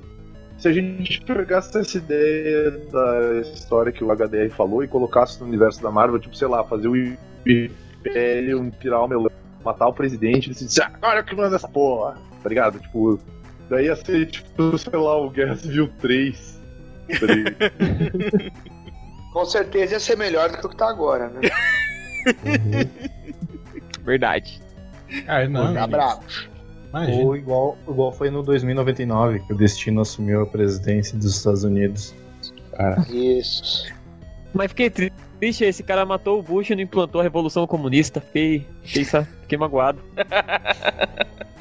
Se a gente pegasse essa ideia da história que o HDR falou e colocasse no universo da Marvel, tipo, sei lá, fazer o Império pirar o melão, matar o presidente, e decidir, agora eu que manda essa porra, tá ligado? Tipo, daí ia ser, tipo, sei lá, o Guerra Civil 3. Tá? Com certeza ia ser melhor do que o que tá agora, né? Verdade. Ah, não. Tá bravo. Imagina. Ou igual, igual foi no 2099, que o Destino assumiu a presidência dos Estados Unidos. Isso. Mas fiquei tri- triste, esse cara matou o Bush e não implantou a Revolução Comunista. Fiquei, fiquei, fiquei magoado.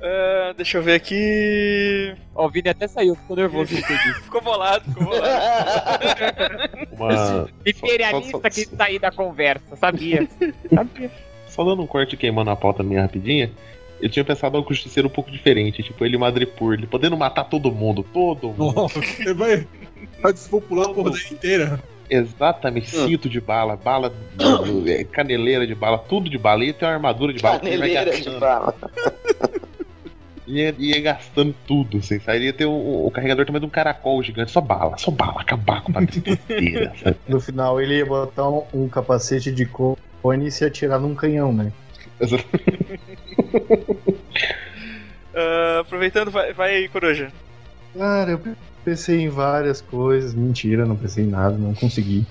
Ah, deixa eu ver aqui. Ó, o Vini até saiu, ficou nervoso. Ficou bolado, ficou bolado. Uma... Imperialista que sair da conversa, sabia? sabia. Só dando um corte queimando a pauta minha rapidinha. Eu tinha pensado algo justiceiro um pouco diferente, tipo ele Madripoor, ele podendo matar todo mundo, todo mundo. Nossa, você vai, vai despopular a porra inteira. Exatamente, cinto de bala, bala, é, caneleira de bala, tudo de bala. Ia ter uma armadura de bala. que ele vai Caneleira de bala. Ia, ia gastando tudo, assim, sabe? Ia ter o, o carregador também de um caracol gigante, só bala, só bala, acabar com a inteira? No final ele ia botar um, um capacete de cone e se atirar num canhão, né? Ah, aproveitando, vai, vai Coruja. Cara, eu pensei em várias coisas. Mentira, não pensei em nada, não consegui.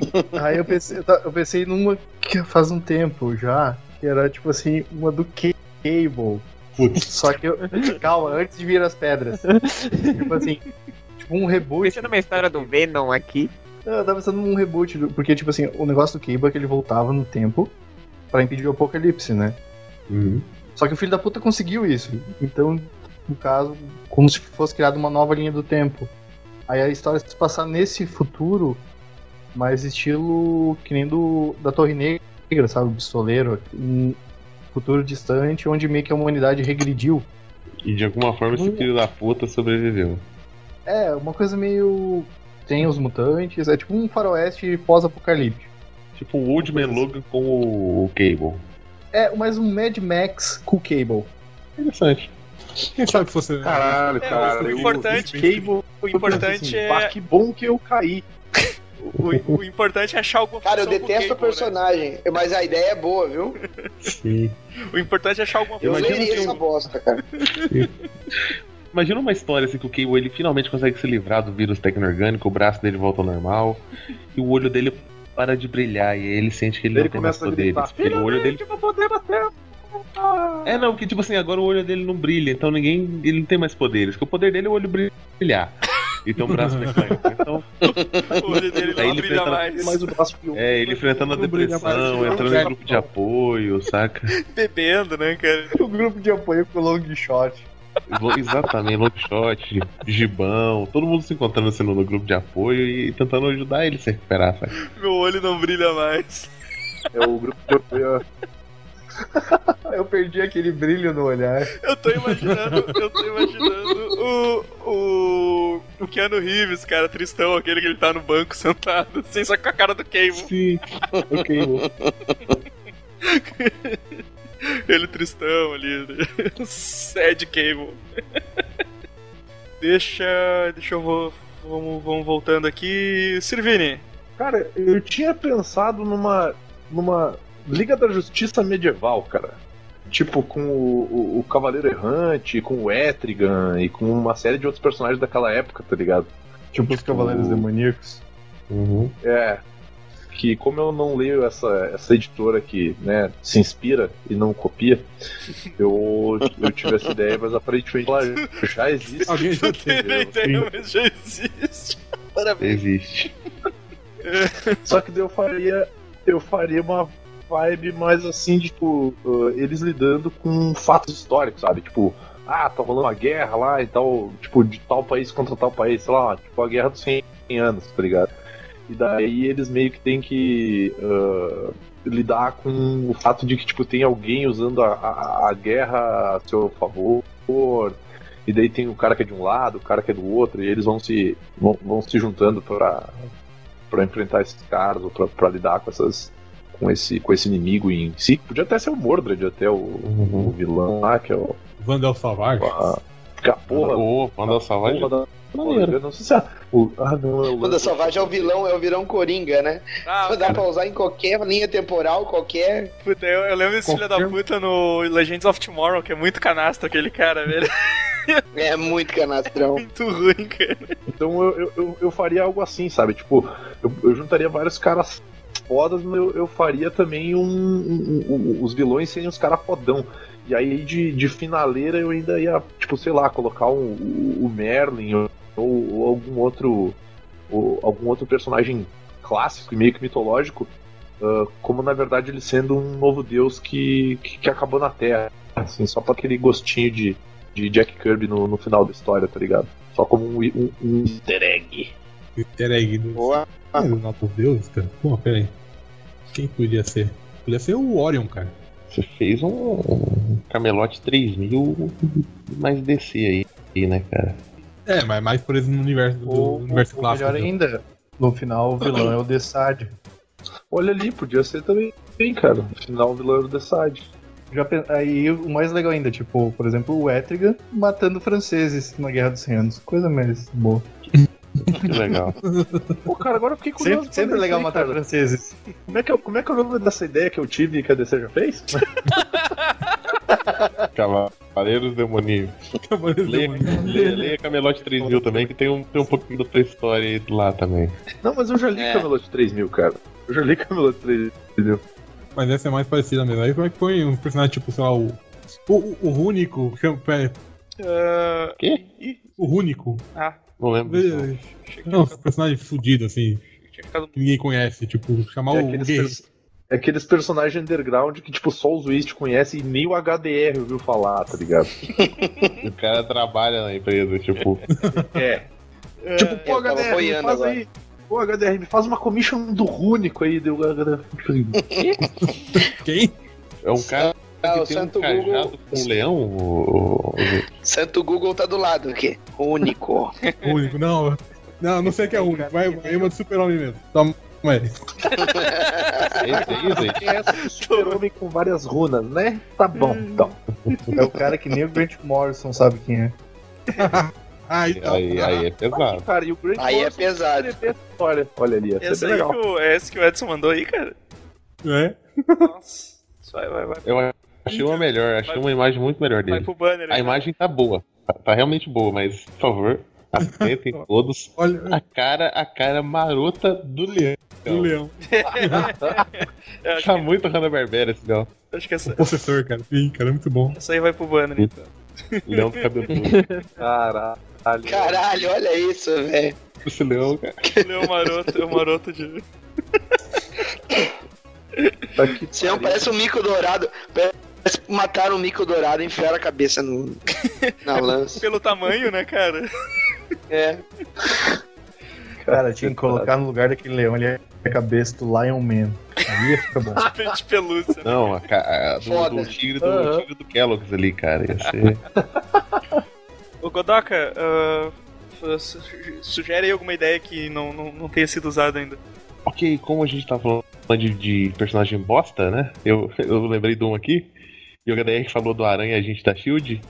Aí eu pensei, ta- eu pensei numa que faz um tempo já, que era tipo assim, uma do Cable. Só que eu. Calma, antes de vir as pedras. tipo assim, tipo um reboot. Pensando numa história do Venom aqui. Eu tava pensando num reboot, porque tipo assim, o negócio do Cable é que ele voltava no tempo pra impedir o apocalipse, né? Só que o filho da puta conseguiu isso. Então, no caso, como se fosse criada uma nova linha do tempo. Aí a história se passar nesse futuro, mais estilo que nem do da Torre Negra, sabe? O pistoleiro. Futuro distante, onde meio que a humanidade regrediu. E de alguma forma esse filho da puta sobreviveu. É, uma coisa meio. Tem os mutantes, é tipo um faroeste pós-apocalíptico. Tipo o Old Man Logan com o, o Cable. É, mas um Mad Max com Cable. Interessante. Quem sabe que fosse. Caralho, É, cara. o eu- importante- o Cable, O importante assim, é. pá, que bom que eu caí. O, o importante é achar alguma Cara, eu detesto o né? personagem, mas a ideia é boa, viu? Sim. O importante é achar alguma Eu função. leria que essa eu- bosta, cara. Imagina uma história assim que o Cable ele finalmente consegue se livrar do vírus tecno-orgânico, o braço dele volta ao normal, e o olho dele para de brilhar, e aí ele sente que ele, Ele não tem mais poderes. porque o olho dele. "Finalmente eu poder bater". É, não, porque tipo assim, agora o olho dele não brilha, então ninguém. Ele não tem mais poderes. Porque o poder dele é o olho brilhar. E tem um braço mecânico. Então, O olho dele Aí não ele brilha mais. Mas o braço pior. é, ele enfrentando a mais, depressão, entrando em quero, grupo de apoio, saca? Bebendo, né, cara? O grupo de apoio com o long shot. Exatamente, Longshot, Gibão, todo mundo se encontrando assim, no grupo de apoio e tentando ajudar ele a se recuperar, sabe? Meu olho não brilha mais. É o grupo de apoio. Eu perdi aquele brilho no olhar. Eu tô imaginando, eu tô imaginando o, o, o Keanu Reeves, cara, tristão, aquele que ele tá no banco sentado, assim, só com a cara do Cable. Sim, o Cable. Ele tristão ali. Sad Cable. deixa. Deixa eu vou. Vamos, vamos voltando aqui. Sirvini. Cara, eu tinha pensado numa. numa Liga da Justiça medieval, cara. Tipo, com o, o, o Cavaleiro Errante, com o Etrigan e com uma série de outros personagens daquela época, tá ligado? Tipo os Cavaleiros Demoníacos. Uhum. É. Que como eu não leio essa, essa editora que né, se inspira e não copia, eu, eu tive essa ideia, mas aparentemente ela já existe. Alguém já a ideia, mas já existe. Parabéns. Existe. Só que daí eu faria. Eu faria uma vibe mais assim, tipo, uh, eles lidando com fatos históricos, sabe? Tipo, ah, tá rolando uma guerra lá e tal, tipo, de tal país contra tal país, sei lá, tipo a guerra dos 100 anos, tá ligado? E daí eles meio que tem que uh, lidar com o fato de que, tipo, tem alguém usando a, a, a guerra a seu favor. E daí tem o cara que é de um lado, o cara que é do outro, e eles vão se, vão, vão se juntando pra enfrentar esses caras, ou pra, pra lidar com essas. Com esse, com esse inimigo em si. Podia até ser o Mordred, até o, o vilão lá, que é o. Vandal Savage. A, que a porra. Vandal Savage. da- Maneiro. Não sei se é. O, ah, não, é o Quando a Salvage é o vilão, é o vilão Coringa, né? Ah, Dá pra usar em qualquer linha temporal, qualquer. puta, eu, eu lembro desse filho da puta no Legends of Tomorrow, que é muito canastro aquele cara, velho. É muito canastrão. Muito ruim, cara. Então eu, eu, eu, eu faria algo assim, sabe? Tipo, eu, eu juntaria vários caras fodas, mas eu, eu faria também um, um- um- os vilões serem os caras fodão. E aí de, de finaleira eu ainda ia, tipo, sei lá, colocar um- o, o Merlin ou, ou algum outro. ou algum outro personagem clássico e meio que mitológico. ah, como na verdade ele sendo um novo deus que, que, que acabou na Terra. Assim, só pra aquele gostinho de, de Jack Kirby no, no final da história, tá ligado? Só como um, um, um easter egg. Easter egg do. Ah, Nosso Deus, cara. Pô, pera aí. Quem podia ser? Podia ser o Orion, cara. Você fez um, um Camelote 3000 mais DC aí, aí, né, cara? É, mas mais por exemplo no universo do Ou, universo ou clássico. melhor ainda, no final o vilão é o Desad. Olha ali, podia ser também, cara. No final, o vilão era o The Side. Já aí o mais legal ainda, tipo, por exemplo, o Etrigan matando franceses na Guerra dos 100 Anos. Coisa mais boa. Que legal. Pô, cara, agora eu fiquei curioso. Sempre, sempre é legal matar cara. franceses. Como é, que, é- como é que é o nome dessa ideia que eu tive e que a DC já fez? Cavaleiros Demoníacos. Cavaleiros Leia, Demoníacos. leia, leia Camelote 3000 também, que tem um, tem um pouquinho da tua história aí lá também. Não, mas eu já li É. Camelot 3000, cara. Eu já li Camelot 3000. Mas essa é mais parecida mesmo. Aí como é que foi um personagem tipo, sei lá, o. O, o Rúnico. pera, Ah, Quê? O Rúnico. ah, Não lembro disso. não. Não, um tinha personagem fudido, assim, ficado. que ninguém conhece. Tipo, chamar É o pers- é aqueles personagens underground que, tipo, só os Wist conhecem e nem o HDR ouviu falar, tá ligado? O cara trabalha na empresa, tipo, É. Tipo, pô, HDR, faz agora. aí. Pô, HDR, me faz uma commission do Rúnico aí. Deu HDR. Quem? é um cara Ah, o um Santo cajado Google. com um leão. o- o- Santo Google tá do lado aqui. Único. Único, não. Não, não sei que é único. Vai, vai uma do super-homem mesmo. Toma aí. Esse aí. Quem é esse super-homem com várias runas, né? Tá bom, então. É o cara que nem o Grant Morrison sabe quem é. Ah, então. Aí, aí é pesado. Cara, e o Grant Aí é pesado. essa história. Olha ali, essa Esse é aí legal. que o, é esse que o Edson mandou aí, cara? É. Nossa. Isso Vai, vai, vai. Eu achei uma melhor, achei uma imagem muito melhor Vai dele. pro banner A aí. imagem tá boa, tá, tá realmente boa, mas, por favor, atentem todos. Olha, A cara, a cara marota do leão. o leão. Acho, Tá que, muito Hanna-Barbera esse leão. acho que essa, O possessor, cara. Sim, cara, é muito bom. essa aí vai pro banner, então. Leão do cabelo Caralho. Caralho, olha isso, velho. Esse leão, cara. Ele é o maroto, é o maroto de. Tá aqui, Você não parece um mico dourado. Parece mataram o mico dourado e enfiaram a cabeça no, na lança. Pelo tamanho, né, cara? É. Cara, tinha que colocar no lugar daquele leão ali a cabeça do Lion Man. Aí ia ficar bom. de pelúcia. Não, a, a- do, do tigre do, Aham. tigre do Kellogg's ali, cara. Ia ser. Ô, Godoka, su- sugere aí alguma ideia que não, não, não tenha sido usada ainda. Ok, como a gente tá falando de, de personagem bosta, né? Eu, eu lembrei de um aqui. E o HDR falou do Aranha Agente da Shield.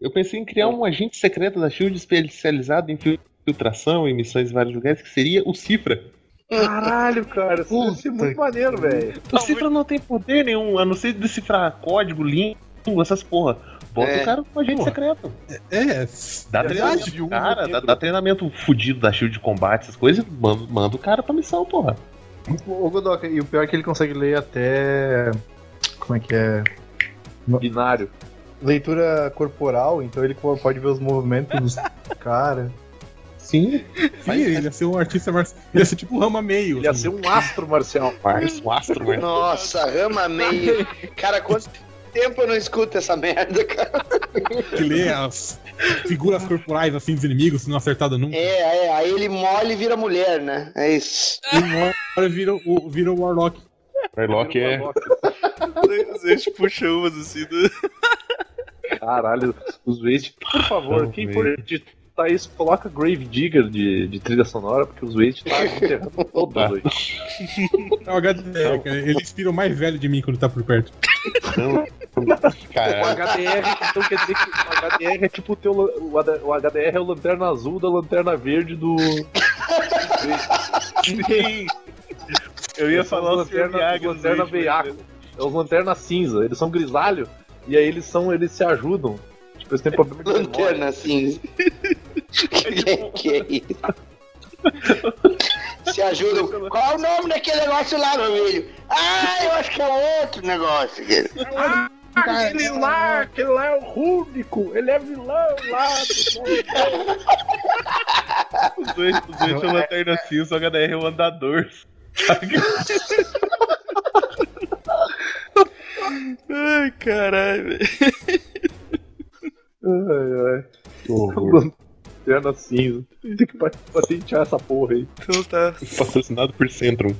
Eu pensei em criar um agente secreto da Shield especializado em filtração e missões em vários lugares, que seria o Cifra. Caralho, cara, isso ia ser muito maneiro, velho. O Cifra não tem poder nenhum, a não ser decifrar código, língua, essas porra. Bota É. o cara como agente Porra. secreto. É, Dá É treinamento, de um cara, dá, dá treinamento fudido da Shield de combate, essas coisas, manda, manda o cara pra missão, porra. Ô, Godoka, e o pior é que ele consegue ler até. Como é que é? Binário. Leitura corporal, então ele pode ver os movimentos dos caras. Sim, sim, ele ia ser um artista marcial. Ele ia ser tipo rama meio. Ele ia assim. ser um astro marcial. Um astro, mano. Nossa, rama meio. Cara, quanto tempo eu não escuto essa merda, cara? que lê as figuras corporais assim dos inimigos, se não acertado nunca. É, é, aí ele molha e vira mulher, né? É isso. E uma hora vira o, vira o Warlock. Warlock é. A gente puxa umas assim do. Caralho, os Waste. Por favor, Não, quem for editar isso, coloca Grave Digger de, de trilha sonora, porque os Waste tá enterrando todos hoje. É o HDR, cara. Ele inspira o mais velho de mim quando tá por perto. Não. O Cara, HDR, então quer dizer que o HDR é tipo o teu. O o HDR é o lanterna azul da lanterna verde do. sim. Eu ia Eles falar os o Sr. lanterna, Miyagi os lanterna veiaco. É os lanterna cinza, eles são grisalho, e aí eles são. eles se ajudam. Tipo, eles têm problema de memória. Lanterna assim. que, que é isso? Se ajudam. Qual é o nome daquele negócio lá, meu filho? Ah, eu acho que é outro negócio. Aquele lá, aquele lá é o Rúbico, ele é vilão lá. Os dois, os dois são lanterna cinza, o HDR é o andador. Ai, caralho, velho. Ai, ai. Lanterna cinza. Tem que pat- patentear essa porra aí. Então tá. Patrocinado por Centrum.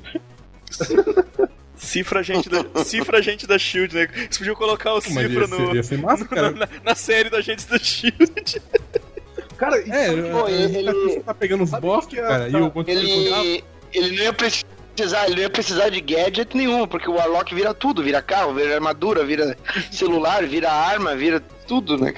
Cifra agente da, cifra agente da Shield, né? Você podia colocar o Mas cifra ia ser, no, ia ser massa, cara. na, na série da Agentes da Shield. Cara, isso É, Pô, ele, ele- tá pegando os bosta, que é- cara, e tá- o quanto ele Ele, ele não ia precisar, ele não ia precisar de gadget nenhum, porque o Warlock vira tudo, vira carro, vira armadura, vira celular, vira arma, vira tudo, né?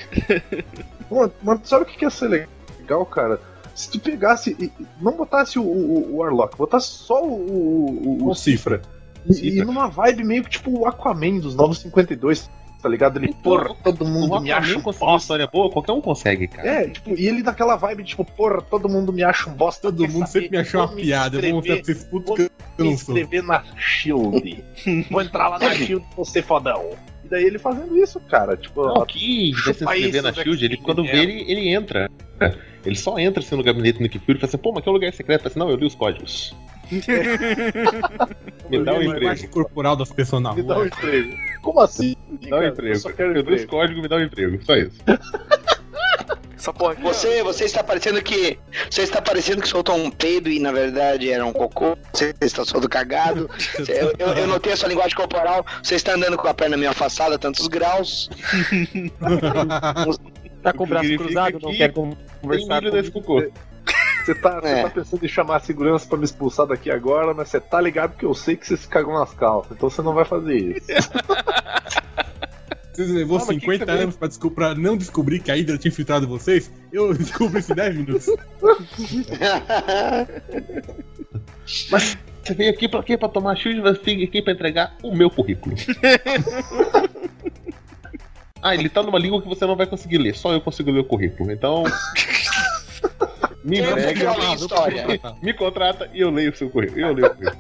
Mano, mano, sabe o que que ia ser legal, cara? Se tu pegasse e e não botasse o, o, o Warlock, botasse só o, o, o, O Cifra. E, Cifra. e numa vibe meio que tipo o Aquaman dos Novos 52, tá ligado? Ele, porra, todo mundo me acha um bosta. história boa, qualquer um consegue, cara. É, tipo, e ele daquela vibe, tipo, porra, todo mundo me acha um bosta. Todo quer mundo saber? sempre me achou uma me piada. Eu vou mostrar pra vocês putos vou que eu não sou. inscrever na Shield. Vou entrar lá na Shield e vou ser fodão. E daí ele fazendo isso, cara. Tipo, Não, que se inscrever na Zack Shield, ele, quando vê, ele, ele entra. Ele só entra assim no gabinete do Nick Fury e fala assim, pô, mas que é um lugar secreto? Assim, não, eu li os códigos. Me dá um emprego. corporal das pessoas na me dá um rua. emprego. Como assim? Me dá um emprego. Eu só quero Eu li os emprego. códigos, me dá um emprego. Só isso. Essa porra aqui, Você, você está parecendo que. Você está parecendo que soltou um peido e na verdade era um cocô. Você está todo cagado. Você- Eu, eu, eu notei a sua linguagem corporal. Você está andando com a perna meio afastada, tantos graus. Tá com o braço cruzado, não que quer Tem conversar milho com... nesse cocô. Você tá, você É. tá pensando em chamar a segurança pra me expulsar daqui agora, mas você tá ligado que eu sei que você se cagou nas calças, então você não vai fazer isso. Vocês levou Ah, mas que 50 que você anos pra, pra não descobrir que a Hydra tinha infiltrado vocês? Eu descobri isso em 10 minutos. Você veio aqui pra quê? Pra tomar Shield, você veio aqui pra entregar o meu currículo. ah, ele tá numa língua que você não vai conseguir ler, só eu consigo ler o currículo. Então. Me o entrega, na história? me contrata e eu leio o seu currículo. Eu leio o currículo.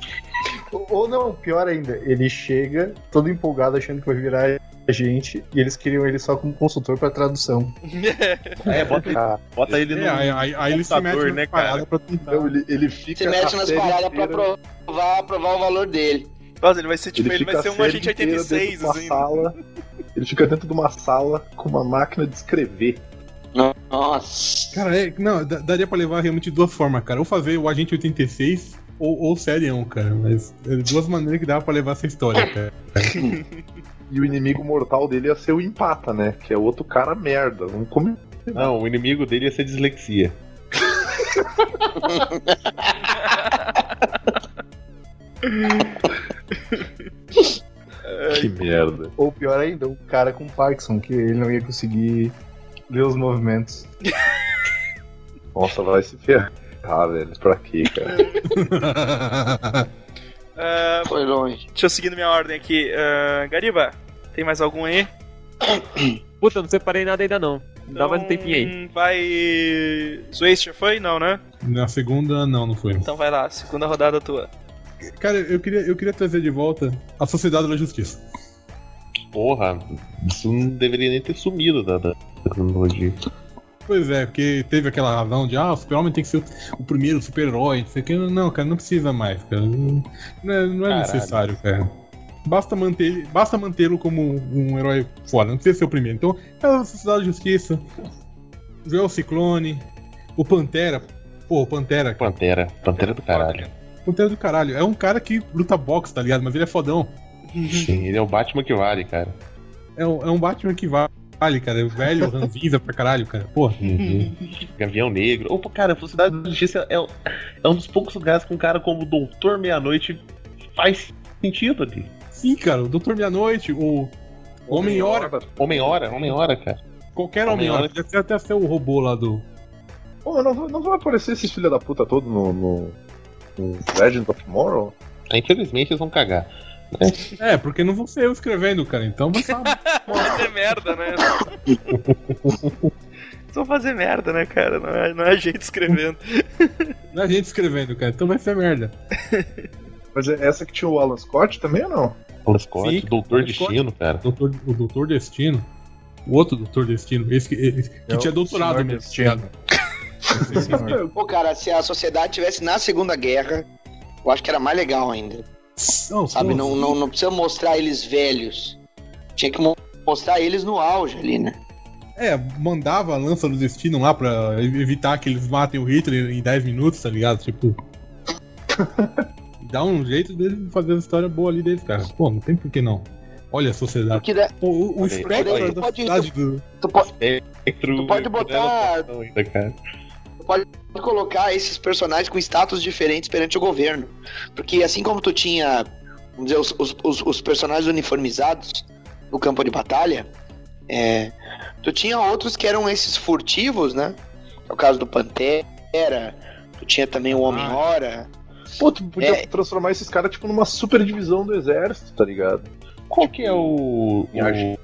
Ou não, pior ainda, ele chega todo empolgado achando que vai virar agente e eles queriam ele só como consultor pra tradução. É, bota, bota ele no. É, aí, aí, aí ele se mete né, cara? pra tentar. Então ele, ele fica. Se mete a nas paradas pra provar, provar o valor dele. Nossa, ele vai ser tipo, ele, fica vai a ser um agente inteira 86, dentro de uma assim. sala, ele fica dentro de uma sala com uma máquina de escrever. Nossa. Cara, é, não, daria pra levar realmente de duas formas, cara. Ou fazer o Agente 86 ou, ou Serião, cara. Mas é duas maneiras que dava pra levar essa história, cara. E o inimigo mortal dele ia ser o Empata, né? Que é outro cara merda. Vamos comer. Não, o inimigo dele ia ser dislexia. Que merda. Ou pior ainda, o cara com Parkinson, que ele não ia conseguir ler os movimentos. Nossa, vai se ferrar, velho. Pra quê, cara? Ah, Foi longe. deixa eu seguir minha ordem aqui. Ah, Gariba, tem mais algum aí? Puta, não separei nada ainda não. Dá mais um tempinho aí. Então, Vai. Zwaste já foi? Não, né? Na segunda, não, não foi. Então vai lá, segunda rodada tua. Cara, eu queria, eu queria trazer de volta a Sociedade da Justiça. Porra, isso não deveria nem ter sumido da, da cronologia. Pois é, porque teve aquela razão de, ah, o super-homem tem que ser o, primeiro super-herói, não sei o que. Não, cara, não precisa mais, cara. Não é, não é necessário, cara. Basta manter basta mantê-lo como um herói foda, não precisa ser o primeiro. Então, é a Sociedade da Justiça, Joel Ciclone, o Pantera. Pô, o Pantera. Pantera, Pantera do caralho. Pantera do caralho. É um cara que luta boxe, tá ligado? Mas ele é fodão. Sim, ele é o Batman que vale, cara. É um, é um Batman que vale, cara. É velho, ranzinza pra caralho, cara. Porra. Gavião Negro. Opa, cara, a Sociedade da Justiça é, é um dos poucos lugares que um cara como o Doutor Meia-Noite faz sentido ali. Sim, cara, o Doutor Meia-Noite, o Homem-Hora. Homem-Hora, Homem-Hora, cara. Qualquer Homem-Hora. Podia ser até ser o robô lá do. Pô, não, não vai aparecer esses filha da puta todos no, no, no Legend of Tomorrow? Infelizmente eles vão cagar. É, porque não vou ser eu escrevendo, cara. Então vai fazer merda, né? Vão fazer merda, né, cara? Não é, não é a gente escrevendo. Não é a gente escrevendo, cara. Então vai ser merda. Mas é essa que tinha o Alan Scott também ou não? Alan Scott, Sim, Doutor Alan Scott. Destino, cara. Doutor, o Doutor Destino. O outro Doutor Destino. Esse que, esse que É tinha doutorado mesmo. Destino. Senhor. Pô, cara, se a sociedade tivesse na Segunda Guerra, eu acho que era mais legal ainda. Não, Sabe? Não, não, não precisa mostrar eles velhos. Tinha que mo- mostrar eles no auge ali, né? É, mandava a lança do destino lá pra evitar que eles matem o Hitler em 10 minutos, tá ligado? Tipo. dá um jeito deles fazer a história boa ali deles, cara. Pô, não tem por que não. Olha a sociedade. Porque da- Pô, o, o aí. da Pode- cidade do. tu, pode, Spectro, Tu pode botar- ainda, cara. Pode colocar esses personagens com status diferentes perante o governo. Porque assim como tu tinha, vamos dizer, os, os, os- os personagens uniformizados no campo de batalha, é, tu tinha outros que eram esses furtivos, né? É o caso do Pantera, tu tinha também o Homem-Hora. Pô, tu podia É. transformar esses caras tipo numa super divisão do exército, tá ligado? Qual que é o. O-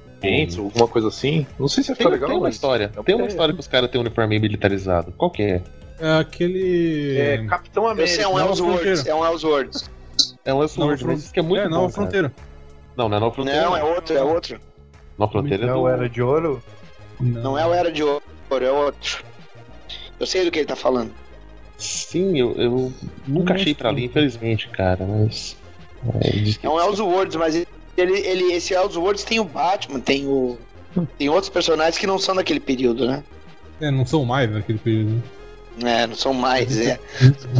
Alguma coisa assim. Não sei se ia Tem, legal, tem uma mas- história. É Tem uma história que os caras têm um uniforme militarizado. Qual que é? É aquele. É Capitão América. sei, é um Fronteira. é um Ellsworth. É um mas isso que é muito é, bom. Nova cara. Fronteira. Não, não é Nova Fronteira. Não, é outro, é outro. Nova Fronteira é Não do... era de ouro? Não é o Era de Ouro, é outro. Eu sei do que ele tá falando. Sim, eu, eu nunca achei pra ali, infelizmente, cara, mas. É, É um Ellsworth, mas ele, ele, esse Ellsworth tem o Batman, tem o. Tem outros personagens que não são daquele período, né? É, não são mais naquele período. né? É, não são mais, é.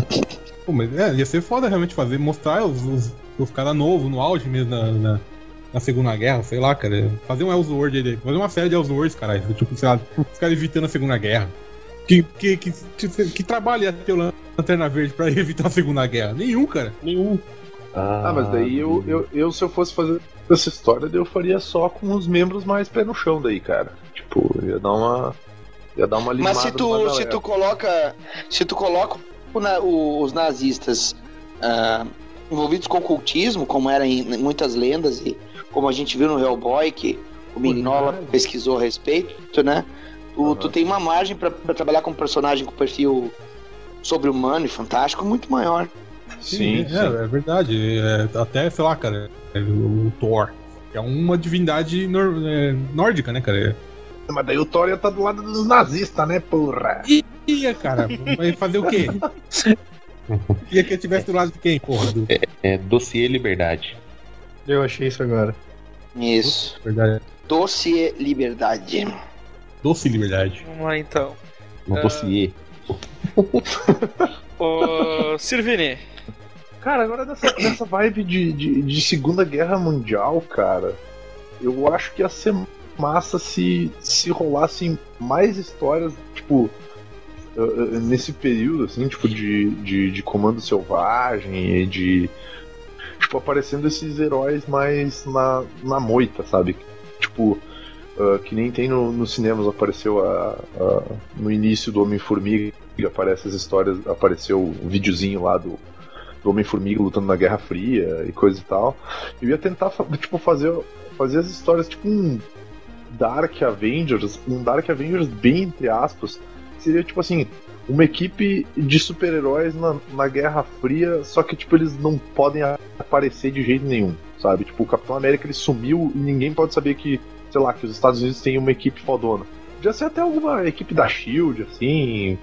Pô, mas é, ia ser foda realmente fazer, mostrar os, os, os caras novos no auge mesmo na, na, na Segunda Guerra, sei lá, cara. Fazer um aí, fazer uma série de Ellsworths, caralho. Tipo, sei lá, os caras evitando a Segunda Guerra. Que, que, que, que, que trabalho ia ter o Lanterna Verde pra evitar a Segunda Guerra? Nenhum, cara. Nenhum. Ah, mas daí eu, eu, eu, se eu fosse fazer essa história, eu faria só com os membros mais pé no chão daí, cara. Tipo, ia dar uma. Ia dar uma limada Mas se tu, se tu coloca. Se tu coloca o o- os nazistas ah, envolvidos com ocultismo, como era em muitas lendas, e como a gente viu no Hellboy, que o Mignola pesquisou a respeito, né? Tu, Aham. tu tem uma margem pra, pra trabalhar com um personagem com perfil sobre-humano e fantástico muito maior. Sim, é, sim. é verdade. É, até, sei lá, cara, é, o, o Thor. que É uma divindade nor- é, nórdica, né, cara? Mas daí o Thor ia estar do lado dos nazistas, né, porra? Ia, cara. Vai fazer o quê? Ia que eu tivesse do lado de quem, porra? Do... É Dossiê Liberdade. Eu achei isso agora. Isso. Verdade. Doce Liberdade. Doce liberdade. Vamos lá então. No Ah. dossiê. Ô, Sirvini. Cara, agora nessa, nessa vibe de, de, de Segunda Guerra Mundial, cara, eu acho que ia ser massa se, se rolassem mais histórias, tipo, uh, uh, nesse período, assim, tipo, de, de, de comando selvagem e de. Tipo, aparecendo esses heróis mais na, na moita, sabe? Tipo, uh, que nem tem no, nos cinemas, apareceu a, a- no início do Homem-Formiga, aparece as histórias, apareceu o videozinho lá do, do Homem-Formiga lutando na Guerra Fria e coisa e tal. Eu ia tentar, tipo, fazer, fazer as histórias tipo um Dark Avengers, um Dark Avengers bem entre aspas. Seria tipo assim, uma equipe de super-heróis na, na Guerra Fria, só que tipo eles não podem aparecer de jeito nenhum, sabe? Tipo, o Capitão América ele sumiu e ninguém pode saber que, sei lá, que os Estados Unidos têm uma equipe fodona. Podia ser até alguma equipe da Shield, assim,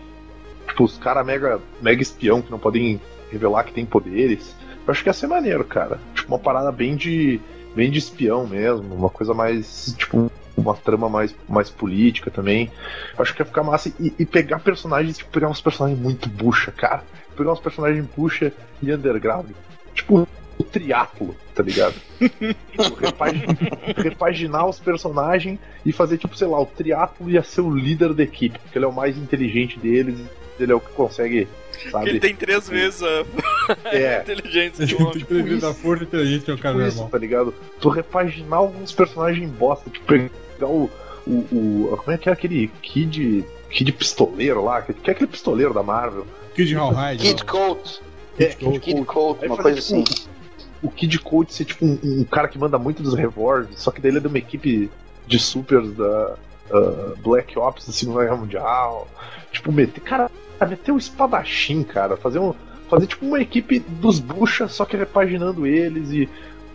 tipo, os caras mega, mega espião que não podem revelar que tem poderes. Eu acho que ia ser maneiro, cara. Tipo, uma parada bem de. bem de espião mesmo, uma coisa mais. tipo, uma trama mais, mais política também. Eu acho que ia ficar massa e, e pegar personagens, tipo, pegar uns personagens muito bucha, cara. Pegar uns personagens bucha e underground. Tipo, o triatlo, tá ligado? Tipo, repagi- repaginar os personagens e fazer, tipo, sei lá, o triatlo ia ser o líder da equipe, porque ele é o mais inteligente deles, ele é o que consegue, sabe? ele tem três vezes a É, inteligência de um Tem homem. que prever da força inteligente é um cara tipo isso, normal. tá ligado? Tu repaginar alguns personagens bosta, tipo, pegar o. o, o como é que é aquele Kid. Kid pistoleiro lá? Que que é aquele pistoleiro da Marvel? Kid Hallhide. Kid Colt. É, Kid Kid Colt, uma coisa assim. tipo, O Kid Colt ser tipo um, um cara que manda muito dos revólveres, só que daí ele é de uma equipe de supers da ah, Black Ops da Segunda Guerra Mundial. Tipo, meter. Cara, meter um espadachim, cara. Fazer um. Fazer tipo uma equipe dos bucha, só que repaginando eles e.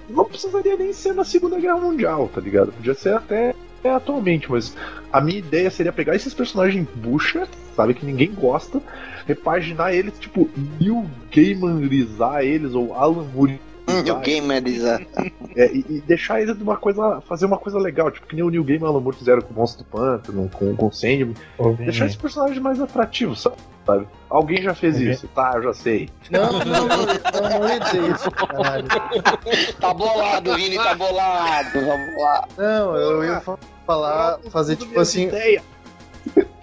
Não precisaria nem ser na Segunda Guerra Mundial, tá ligado? Podia ser até é, atualmente, mas a minha ideia seria pegar esses personagens bucha, sabe, que ninguém gosta, repaginar eles, tipo, New Gaimanizar eles, ou Alan Moore O Gamerizar. é, e, e deixar eles de uma coisa. fazer uma coisa legal, tipo que nem o New Game e Alan Moore fizeram com o Monstro do Pântano, com, com o Sandman. Deixar esses personagens mais atrativos, sabe? sabe? Alguém já fez Uhum. isso, tá? Eu já sei. Não, não, não, não, não ia dizer isso, caralho. Tá bolado, Vini, tá bolado. Vamos lá. Não, eu ia fa- falar, fazer tipo assim, Ideia.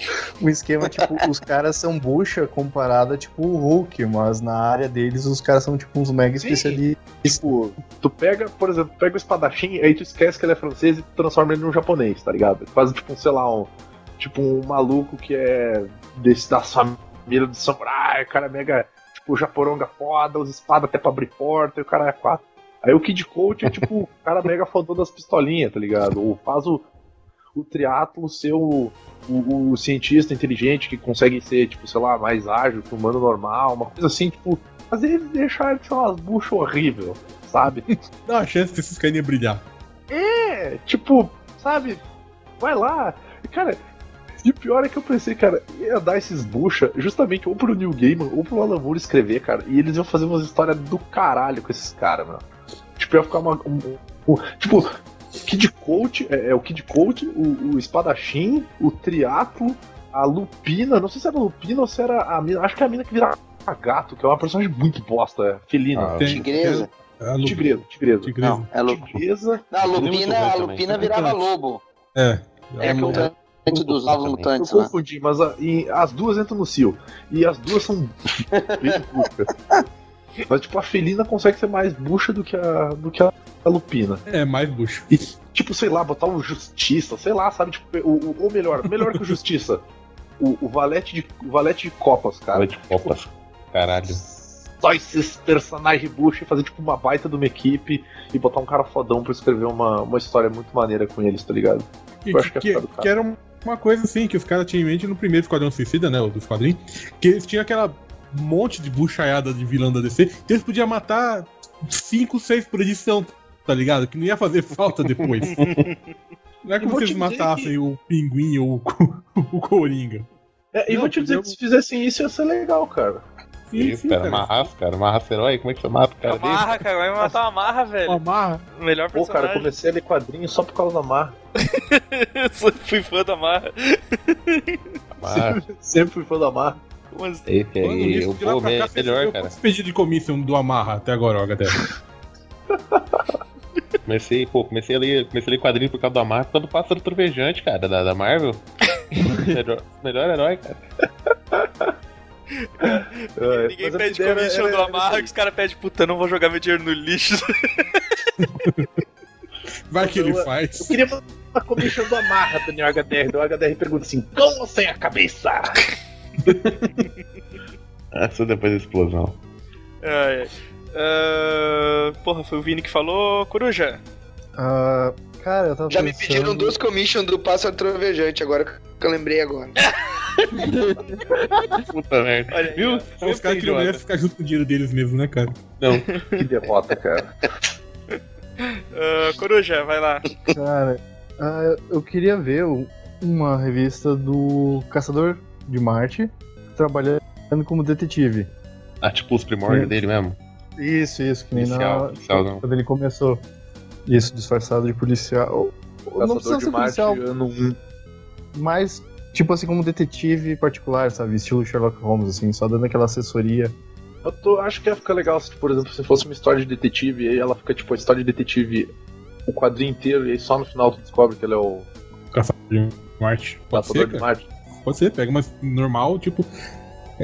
um esquema tipo, os caras são bucha comparado a tipo o Hulk, mas na área deles os caras são tipo uns mega Sim. especialistas. Tipo, tu pega, por exemplo, pega o espadachim, aí tu esquece que ele é francês e tu transforma ele num japonês, tá ligado? Faz tipo um, sei lá, um. Tipo um maluco que é desse da família do samurai, o cara é mega, tipo, japoronga foda, usa espada até pra abrir porta, e o cara é quatro. Aí o Kid Coach é tipo o cara mega fodão das pistolinhas, tá ligado? Ou faz o, o triatlo ser o, o, o cientista inteligente que consegue ser, tipo, sei lá, mais ágil que o humano normal, uma coisa assim, tipo, fazer eles deixarem de ser umas buchas horríveis, sabe? Dá uma chance desses carinha brilhar. É, tipo, sabe? Vai lá. E, Cara, e o pior é que eu pensei, cara, ia dar esses bucha justamente ou pro New Gaiman ou pro Alan Moore escrever, cara. E eles iam fazer umas histórias do caralho com esses caras, mano. Tipo, ia ficar uma. um- um- tipo, Kid Coach, é, é o Kid Coach, o, o espadachim, o triatlo, a Lupina, não sei se era a Lupina ou se era a mina, acho que é a mina que vira gato, que é uma personagem muito bosta, é, felina. Ah, Tem- Tigresa. A Lu- Tigresa, tigresa. Tigresa. Não, é Lu... Tigresa. Não, a Lupina, a. Lupina virava lobo. É. É, É que o muito- mutante dos novos. Eu mutantes lá. confundi, mas a- e as duas entram no Cio. E as duas são bem buchas. Mas, tipo, a felina consegue ser mais bucha do que a, do que a, a lupina. É, mais bucho. E, tipo, sei lá, botar o Justiça, sei lá, sabe? Tipo, o, o- ou melhor, melhor que o Justiça. O, o, valete de, o valete de copas, cara. Cara de copas. Caralho. Só esses personagens bucha e fazer, tipo, uma baita de uma equipe e botar um cara fodão pra escrever uma, uma história muito maneira com eles, tá ligado? Que, Eu acho que é que, cara. que era um- uma coisa assim que os caras tinham em mente no primeiro Esquadrão Suicida, né? o Dos quadrinhos. Que eles tinham aquela monte de buchaiada de vilão da DC. Que eles podiam matar 5, 6 por edição, tá ligado? Que não ia fazer falta depois. não é como se eles matassem o Pinguim ou o, Co- o Coringa. É, e Não, vou te dizer eu- que se fizessem isso ia ser legal, cara. Sim, Isso, sim, cara, cara. cara. Amarraço herói, como é que você mata o cara dele? Amarra, cara, vai matar uma amarra, velho. Amarra. Melhor Pô, cara, personagem. comecei a ler quadrinho só por causa da Marra. Eu fui fã da Marra. Amarra. Sempre fui fã da Marra. Mas, Esse Falando aí, o é melhor, cara. quantos pedidos de commission do Amarra até agora, ó, HT? Comecei, pô, comecei a ler, comecei a ler quadrinho por causa do Amarra, por causa do Pássaro Trovejante, cara, da, da Marvel. melhor, melhor herói, cara. É, ninguém a pede ideia era- commission era- do era Amarra que os caras pedem, puta, não vou jogar meu dinheiro no lixo. Vai que ele faz. Eu queria uma commission do Amarra, Daniel HDR. O HDR pergunta assim: com ou sem a cabeça? Essa depois da explosão. Ai, ai. Ah, porra, foi o Vini que falou. Coruja. Ah, cara, eu tava Já me pensando... pediram duas commission do Pássaro Trovejante, agora que eu lembrei agora. Puta merda. Olha Viu? Os caras que não idiota. merecem ficar junto com o dinheiro deles mesmo, né, cara? Não. Que derrota, cara. Ah, Coruja, vai lá. Cara, ah, eu queria ver uma revista do Caçador de Marte trabalhando como detetive. Ah, tipo os primórdios dele mesmo. Isso, isso, que nem Policial, na, policial não. quando ele começou. Isso, disfarçado de policial. Não Caçador precisa de ser Marte, policial, ano 1. mas tipo assim, como detetive particular, sabe? Estilo Sherlock Holmes, assim, só dando aquela assessoria. Eu tô, acho que ia ficar legal se, por exemplo, se fosse uma história de detetive e aí ela fica tipo a história de detetive o quadrinho inteiro e aí só no final tu descobre que ele é o Caçador de Marte. Caçador de? Marte. Pode ser, pega uma normal, tipo.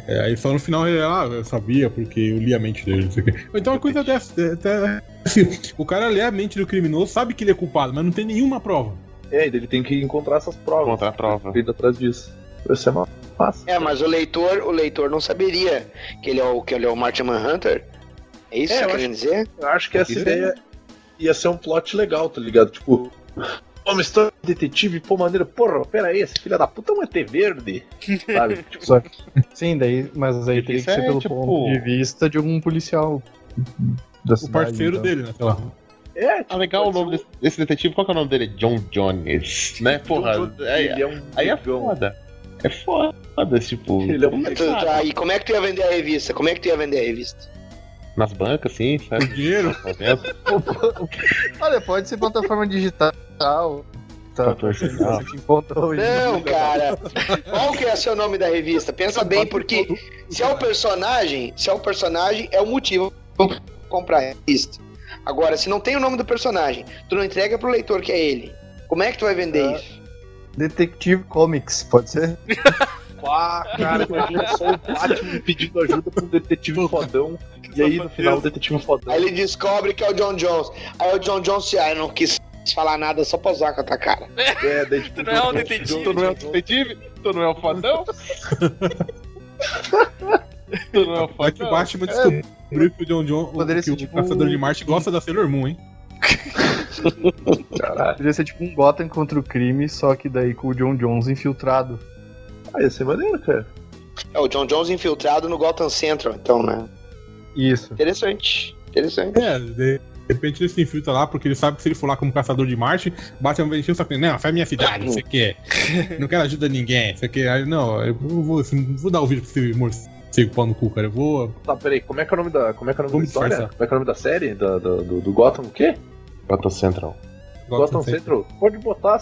é, aí só no final ele, ah, eu sabia porque eu li a mente dele, não sei o quê. Então uma coisa dessa, é, até, assim, o cara lê a mente do criminoso, sabe que ele é culpado, mas não tem nenhuma prova. É, e ele tem que encontrar essas provas. Contra a prova. Ele atrás disso. Vai ser uma massa. É, mas o leitor, o leitor não saberia que ele é o, que ele é o Martian Manhunter. É isso É, que eu você tá querendo dizer? Eu acho que essa Isso ideia ia ser um plot legal, tá ligado? Tipo, uma história de detetive, pô, maneira, porra, pera aí, esse filho da puta é um ET verde, sabe? Tipo, Só que, sim, daí, mas aí teria Isso que ser é, pelo tipo- ponto de vista de algum policial da O cidade. parceiro então. dele, né? Sei lá. é, tipo, Ah, legal o nome ser desse, desse detetive. Qual que é o nome dele? John Jones. Né, porra? John Jones, aí, ele é um aí é foda. É foda, tipo. Ele é um Tu- tá, e como é que tu ia vender a revista? Como é que tu ia vender a revista? Nas bancas, assim, sabe? Dinheiro. Tá? Olha, pode ser plataforma digital. Tá, Patrocinal. Não, cara. Qual que é o seu nome da revista? Pensa bem, porque se é o personagem, se é o personagem, é o motivo pra comprar a revista. Agora, se não tem o nome do personagem, tu não entrega pro leitor que é ele. Como é que tu vai vender Ah. isso? Detective Comics, pode ser? pá, cara, imagina só o Batman pedindo ajuda pra um detetive fodão. E aí no final o detetive fodão. Aí ele descobre que é o John Jones. Aí o John Jones, ah, eu não quis falar nada só pra usar com a tua cara. É, daí, tipo, Tu não é um detetive. Tu não é o detetive? Tu não é o fodão? tu não é o Vai que o fodão? Batman descobriu que o John John, Poderia que o tipo- caçador de Marte gosta da Sailor Moon, hein? Caralho. Poderia ser tipo um Gotham contra o crime, só que daí com o John Jones infiltrado. Ah, ia ser maneiro, cara. É o John Jones infiltrado no Gotham Central, então, né? Isso. Interessante. Interessante. É, de repente ele se infiltra lá, porque ele sabe que se ele for lá como caçador de Marte, Batman vai encher o saco. Não, faz minha cidade, você quer. Não quero ajuda de ninguém, você quer. Aí, não, eu vou, assim, vou dar o vídeo pra esse morcego pau no cu, cara. Eu vou. Tá, peraí, como é que é o nome da. Como é que é o nome Vamos da história? disfarçar. Como é que é o nome da série? Da, da- do, do Gotham o quê? Gotham Central. Gotham Central. Pode botar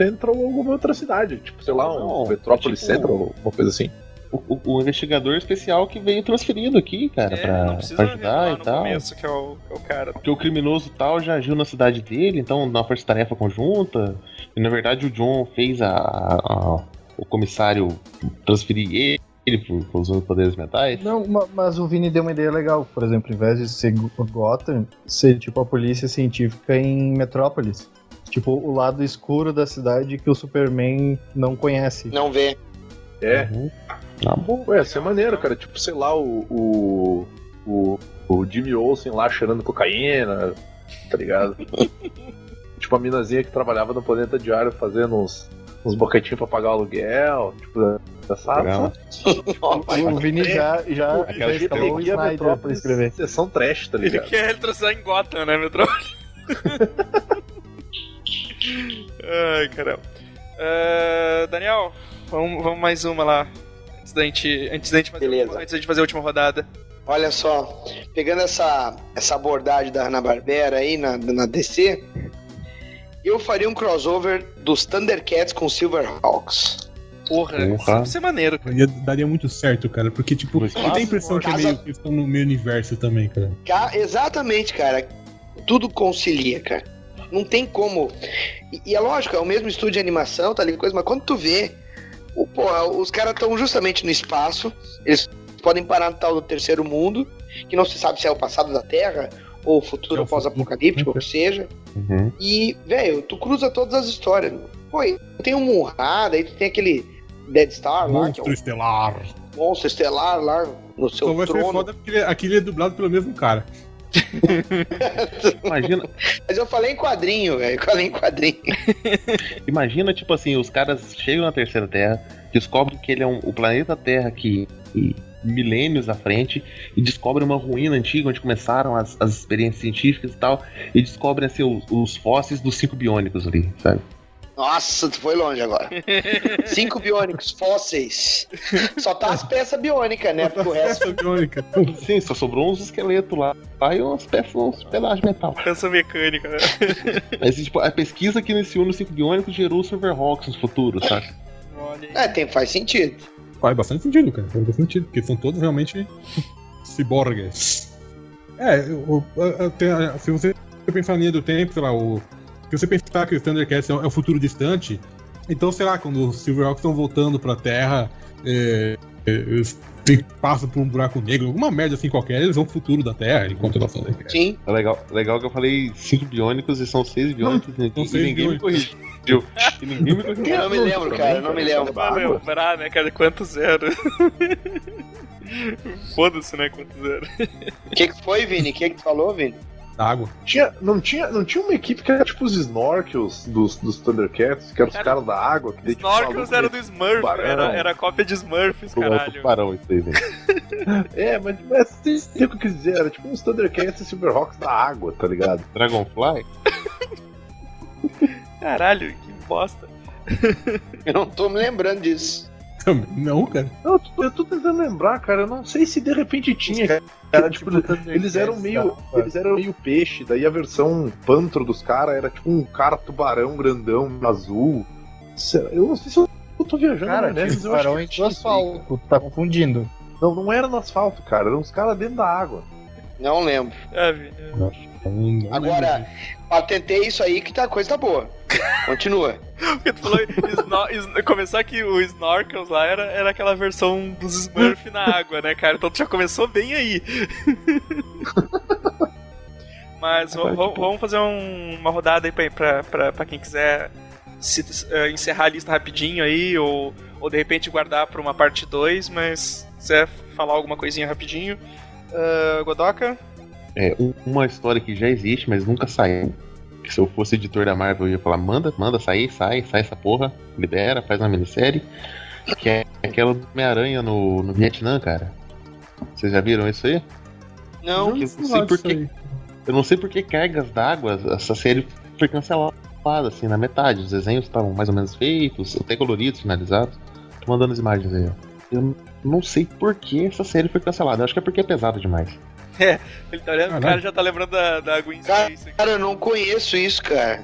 Central ou alguma outra cidade. Tipo, sei lá, um Não, Metrópolis tipo- Central, alguma coisa assim. O, o- o investigador especial que veio transferido aqui, cara, É, pra, pra ajudar e tal. começo que é o, que é o cara. Porque o criminoso tal já agiu na cidade dele, então na força-tarefa conjunta. E na verdade o John fez a, a- o comissário transferir ele por, por usando poderes mentais. Não, ma- mas o Vini deu uma ideia legal. Por exemplo, ao invés de ser Go- Gotham, ser tipo a polícia científica em Metrópolis. Tipo, o lado escuro da cidade que o Superman não conhece. Não vê. É. Uhum. Na boa. Ué, ia ser maneiro, cara. Tipo, sei lá, o. O, o, o Jimmy Olsen lá cheirando cocaína, tá ligado? tipo, a minazinha que trabalhava no Planeta Diário fazendo uns, uns boquetinhos pra pagar o aluguel. Tipo, essa Programa. O Vini já, já, já Aquela escalou o Snyder pra escrever. Sessão trash, tá Ele ligado? quer ele transformar em Gotham, né, Metrópole? Ai, caramba. Ah, Daniel, vamos, vamos mais uma lá. Antes da gente, antes da gente, fazer, Beleza. antes da gente fazer a última rodada. Olha só, pegando essa, essa abordagem da Hanna-Barbera aí na, na DC, eu faria um crossover dos Thundercats com Silverhawks. Porra, Porra. isso deve ser maneiro, cara. Ia- daria muito certo, cara, porque, tipo, eu tenho a impressão que é Casa- meio que estão no meu universo também, cara. Ca- Exatamente, cara. Tudo concilia, cara. Não tem como. E, e é lógico, é o mesmo estúdio de animação, tá ali coisa, mas quando tu vê, o, porra, os caras estão justamente no espaço, eles podem parar no tal do terceiro mundo, que não se sabe se é o passado da Terra ou o futuro É o pós-apocalíptico, ou seja. Uhum. E, velho, tu cruza todas as histórias. Pô, tem o Murrada, aí tu tem aquele Dead Star lá, que é Monstro estelar. o monstro estelar lá no seu Só vai ser trono. foda porque ele- aquele é dublado pelo mesmo cara. Imagina, Mas eu falei em quadrinho, velho. Falei em quadrinho. imagina, tipo assim, os caras chegam na Terceira Terra, descobrem que ele é um- o planeta Terra que. que milênios à frente e descobrem uma ruína antiga onde começaram as, as experiências científicas e tal e descobrem assim, os, os fósseis dos cinco biônicos ali, sabe? Nossa, tu foi longe agora. Cinco biônicos, fósseis. Só tá as peças biônicas, né? Porque o resto. Biônica. Sim, só sobrou uns esqueletos lá, e umas peças, uns pedaços de metal. Pensa mecânica, né? Mas tipo, a pesquisa que iniciou nos cinco biônicos gerou o Silverhawks no futuro, sabe? Olha aí. É, tem, faz sentido. Faz bastante sentido, cara. Faz bastante sentido, porque são todos realmente ciborgues. É, o- tem a- se você pensar na linha do tempo, sei lá, o. Se você pensar que os Thundercats é o é o futuro distante, então, sei lá, quando os Silverhawks estão voltando pra Terra, é, é, passam por um buraco negro, alguma merda assim qualquer, eles vão pro futuro da Terra enquanto nós Thundercats. Sim. É legal, legal que eu falei cinco biônicos e são seis biônicos e, são e seis ninguém me biônicos. corrigiu. E ninguém me corrigiu. Eu não me lembro, cara. Eu não me lembro. Pra lembrar, né, cara, quanto zero. Foda-se, né, quanto zero. O que, que foi, Vini? O que, que tu falou, Vini? Água. Tinha, não, tinha, não tinha uma equipe que era tipo os Snorkels dos, dos Thundercats, que eram os Cara, caras da água, que tipo, Snorkels era do Smurf, era, era cópia de Smurfs, Pô, é outro caralho. tubarão isso aí, velho. É, mas, mas entendeu o que eu quis dizer? Era tipo uns Thundercats e Silverhawks da água, tá ligado? Dragonfly? Caralho, que bosta. Eu não tô me lembrando disso. Também não, cara. Não, eu tô, eu tô tentando lembrar, cara. Eu não sei se de repente tinha. Cara, tipo, eles eram meio. Eles eram meio peixe, daí a versão pantro dos caras era tipo um cara tubarão grandão azul. Eu não sei se eu eu tô viajando Cara, maionese, tinha eu acho que tinha isso aí. asfalto, tu tá confundindo. Não, não era no asfalto, cara. Eram uns caras dentro da água. Não lembro. É, vi- Agora, patentei isso aí que tá, a coisa tá boa. Continua. Porque tu falou, começou que o Snorkels lá era, era aquela versão dos Smurf na água, né, cara? Então tu já começou bem aí. Mas vamos fazer um- uma rodada aí pra, pra, pra, pra quem quiser se- eh, encerrar a lista rapidinho aí, ou, ou de repente guardar pra uma parte 2, mas se quiser falar alguma coisinha rapidinho. Ah, Godoka? É, um- uma história que já existe, mas nunca saiu. Se eu fosse editor da Marvel, eu ia falar: manda, manda sair, sai, sai essa porra, libera, faz uma minissérie. Que é aquela do Homem-Aranha no, no Vietnã, cara. Vocês já viram isso aí? Não. Que eu não sei Não, por isso que aí. Eu não sei por que cargas d'água essa série foi cancelada, assim, na metade. Os desenhos estavam mais ou menos feitos, até coloridos, finalizados. Tô mandando as imagens aí, ó. Eu não sei por que essa série foi cancelada. Eu acho que é porque é pesado demais. Ele tá olhando, o cara já tá lembrando da, da Gwen Cara, Stacy. Cara, eu não conheço isso, cara.